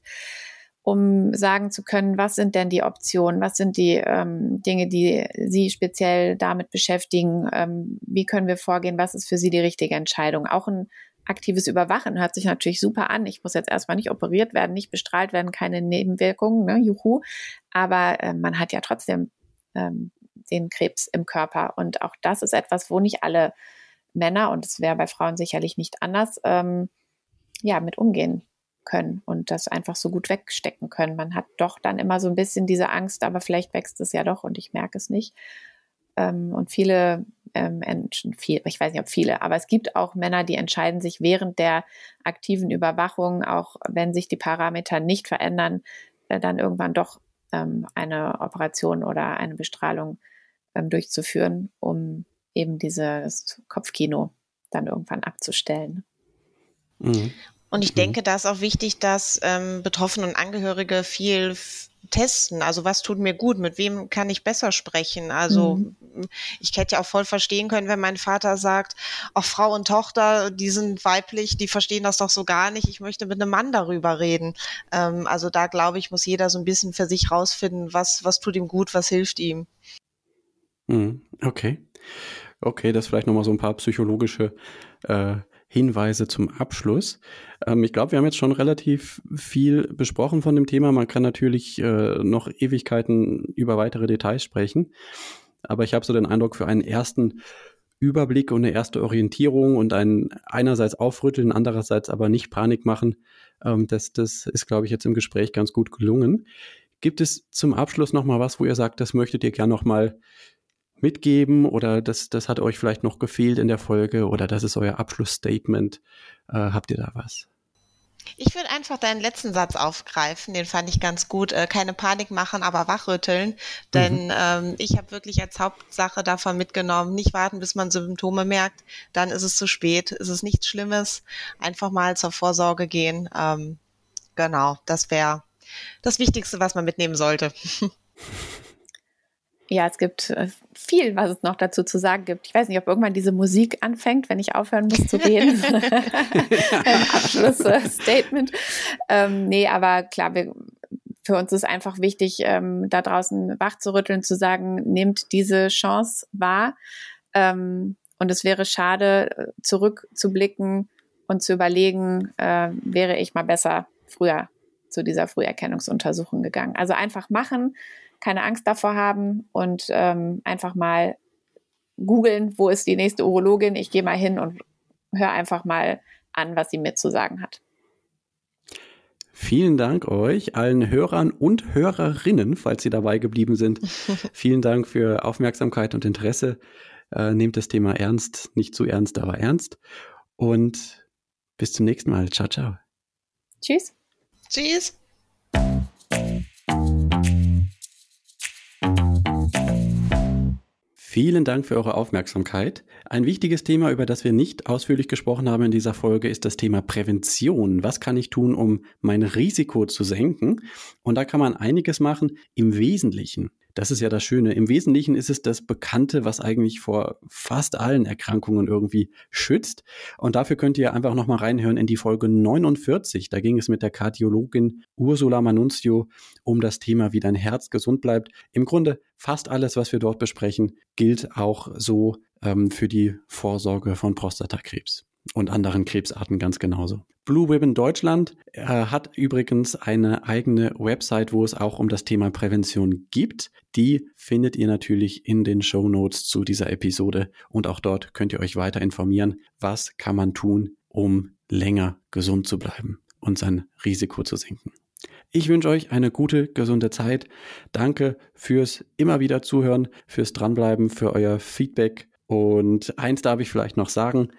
um sagen zu können, was sind denn die Optionen, was sind die ähm, Dinge, die Sie speziell damit beschäftigen, ähm, wie können wir vorgehen, was ist für Sie die richtige Entscheidung. Auch ein aktives Überwachen hört sich natürlich super an. Ich muss jetzt erstmal nicht operiert werden, nicht bestrahlt werden, keine Nebenwirkungen, ne, juhu. Aber äh, man hat ja trotzdem ähm, den Krebs im Körper. Und auch das ist etwas, wo nicht alle Männer, und es wäre bei Frauen sicherlich nicht anders, ähm, ja, mit umgehen können und das einfach so gut wegstecken können. Man hat doch dann immer so ein bisschen diese Angst, aber vielleicht wächst es ja doch und ich merke es nicht. Ähm, und viele ähm, viel, ich weiß nicht, ob viele, aber es gibt auch Männer, die entscheiden sich während der aktiven Überwachung, auch wenn sich die Parameter nicht verändern, äh, dann irgendwann doch ähm, eine Operation oder eine Bestrahlung ähm, durchzuführen, um eben dieses Kopfkino dann irgendwann abzustellen. Mhm. Und ich denke, da ist auch wichtig, dass ähm, Betroffene und Angehörige viel testen. Also was tut mir gut? Mit wem kann ich besser sprechen? Also mhm. ich hätte ja auch voll verstehen können, wenn mein Vater sagt, auch Frau und Tochter, die sind weiblich, die verstehen das doch so gar nicht. Ich möchte mit einem Mann darüber reden. Ähm, also da glaube ich, muss jeder so ein bisschen für sich rausfinden, was, was tut ihm gut, was hilft ihm. Mhm. Okay. Okay, das vielleicht nochmal so ein paar psychologische äh, Hinweise zum Abschluss. Ähm, ich glaube, wir haben jetzt schon relativ viel besprochen von dem Thema. Man kann natürlich äh, noch Ewigkeiten über weitere Details sprechen. Aber ich habe so den Eindruck, für einen ersten Überblick und eine erste Orientierung und ein einerseits aufrütteln, andererseits aber nicht Panik machen, ähm, das, das ist, glaube ich, jetzt im Gespräch ganz gut gelungen. Gibt es zum Abschluss noch mal was, wo ihr sagt, das möchtet ihr gerne noch mal mitgeben oder das, das hat euch vielleicht noch gefehlt in der Folge oder das ist euer Abschlussstatement. Äh, habt ihr da was? Ich würde einfach deinen letzten Satz aufgreifen, den fand ich ganz gut. Äh, keine Panik machen, aber wachrütteln. Denn mhm. ähm, ich habe wirklich als Hauptsache davon mitgenommen, nicht warten, bis man Symptome merkt, dann ist es zu spät, ist es nichts Schlimmes. Einfach mal zur Vorsorge gehen. Ähm, genau, das wäre das Wichtigste, was man mitnehmen sollte. Ja, es gibt äh, viel, was es noch dazu zu sagen gibt. Ich weiß nicht, ob irgendwann diese Musik anfängt, wenn ich aufhören muss zu reden. Abschlussstatement. Ähm, nee, aber klar, wir, für uns ist einfach wichtig, ähm, da draußen wach zu rütteln, zu sagen, nehmt diese Chance wahr. Ähm, und es wäre schade, zurückzublicken und zu überlegen, äh, wäre ich mal besser früher zu dieser Früherkennungsuntersuchung gegangen. Also einfach machen, keine Angst davor haben und ähm, einfach mal googeln, wo ist die nächste Urologin. Ich gehe mal hin und höre einfach mal an, was sie mir zu sagen hat. Vielen Dank euch, allen Hörern und Hörerinnen, falls Sie dabei geblieben sind. Vielen Dank für Aufmerksamkeit und Interesse. Äh, nehmt das Thema ernst, nicht zu ernst, aber ernst. Und bis zum nächsten Mal. Ciao, ciao. Tschüss. Tschüss. Vielen Dank für eure Aufmerksamkeit. Ein wichtiges Thema, über das wir nicht ausführlich gesprochen haben in dieser Folge, ist das Thema Prävention. Was kann ich tun, um mein Risiko zu senken? Und da kann man einiges machen. Im Wesentlichen das ist ja das Schöne. Im Wesentlichen ist es das Bekannte, was eigentlich vor fast allen Erkrankungen irgendwie schützt. Und dafür könnt ihr einfach nochmal reinhören in die Folge 49. Da ging es mit der Kardiologin Ursula Manunzio um das Thema, wie dein Herz gesund bleibt. Im Grunde fast alles, was wir dort besprechen, gilt auch so ähm, für die Vorsorge von Prostatakrebs und anderen Krebsarten ganz genauso. Blue Ribbon Deutschland äh, hat übrigens eine eigene Website, wo es auch um das Thema Prävention gibt. Die findet ihr natürlich in den Show Notes zu dieser Episode und auch dort könnt ihr euch weiter informieren, was kann man tun, um länger gesund zu bleiben und sein Risiko zu senken. Ich wünsche euch eine gute, gesunde Zeit. Danke fürs immer wieder zuhören, fürs Dranbleiben, für euer Feedback und eins darf ich vielleicht noch sagen,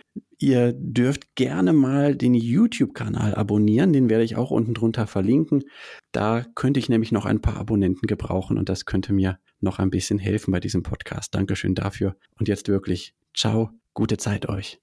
ihr dürft gerne mal den YouTube-Kanal abonnieren, den werde ich auch unten drunter verlinken. Da könnte ich nämlich noch ein paar Abonnenten gebrauchen und das könnte mir noch ein bisschen helfen bei diesem Podcast. Dankeschön dafür und jetzt wirklich, ciao, gute Zeit euch.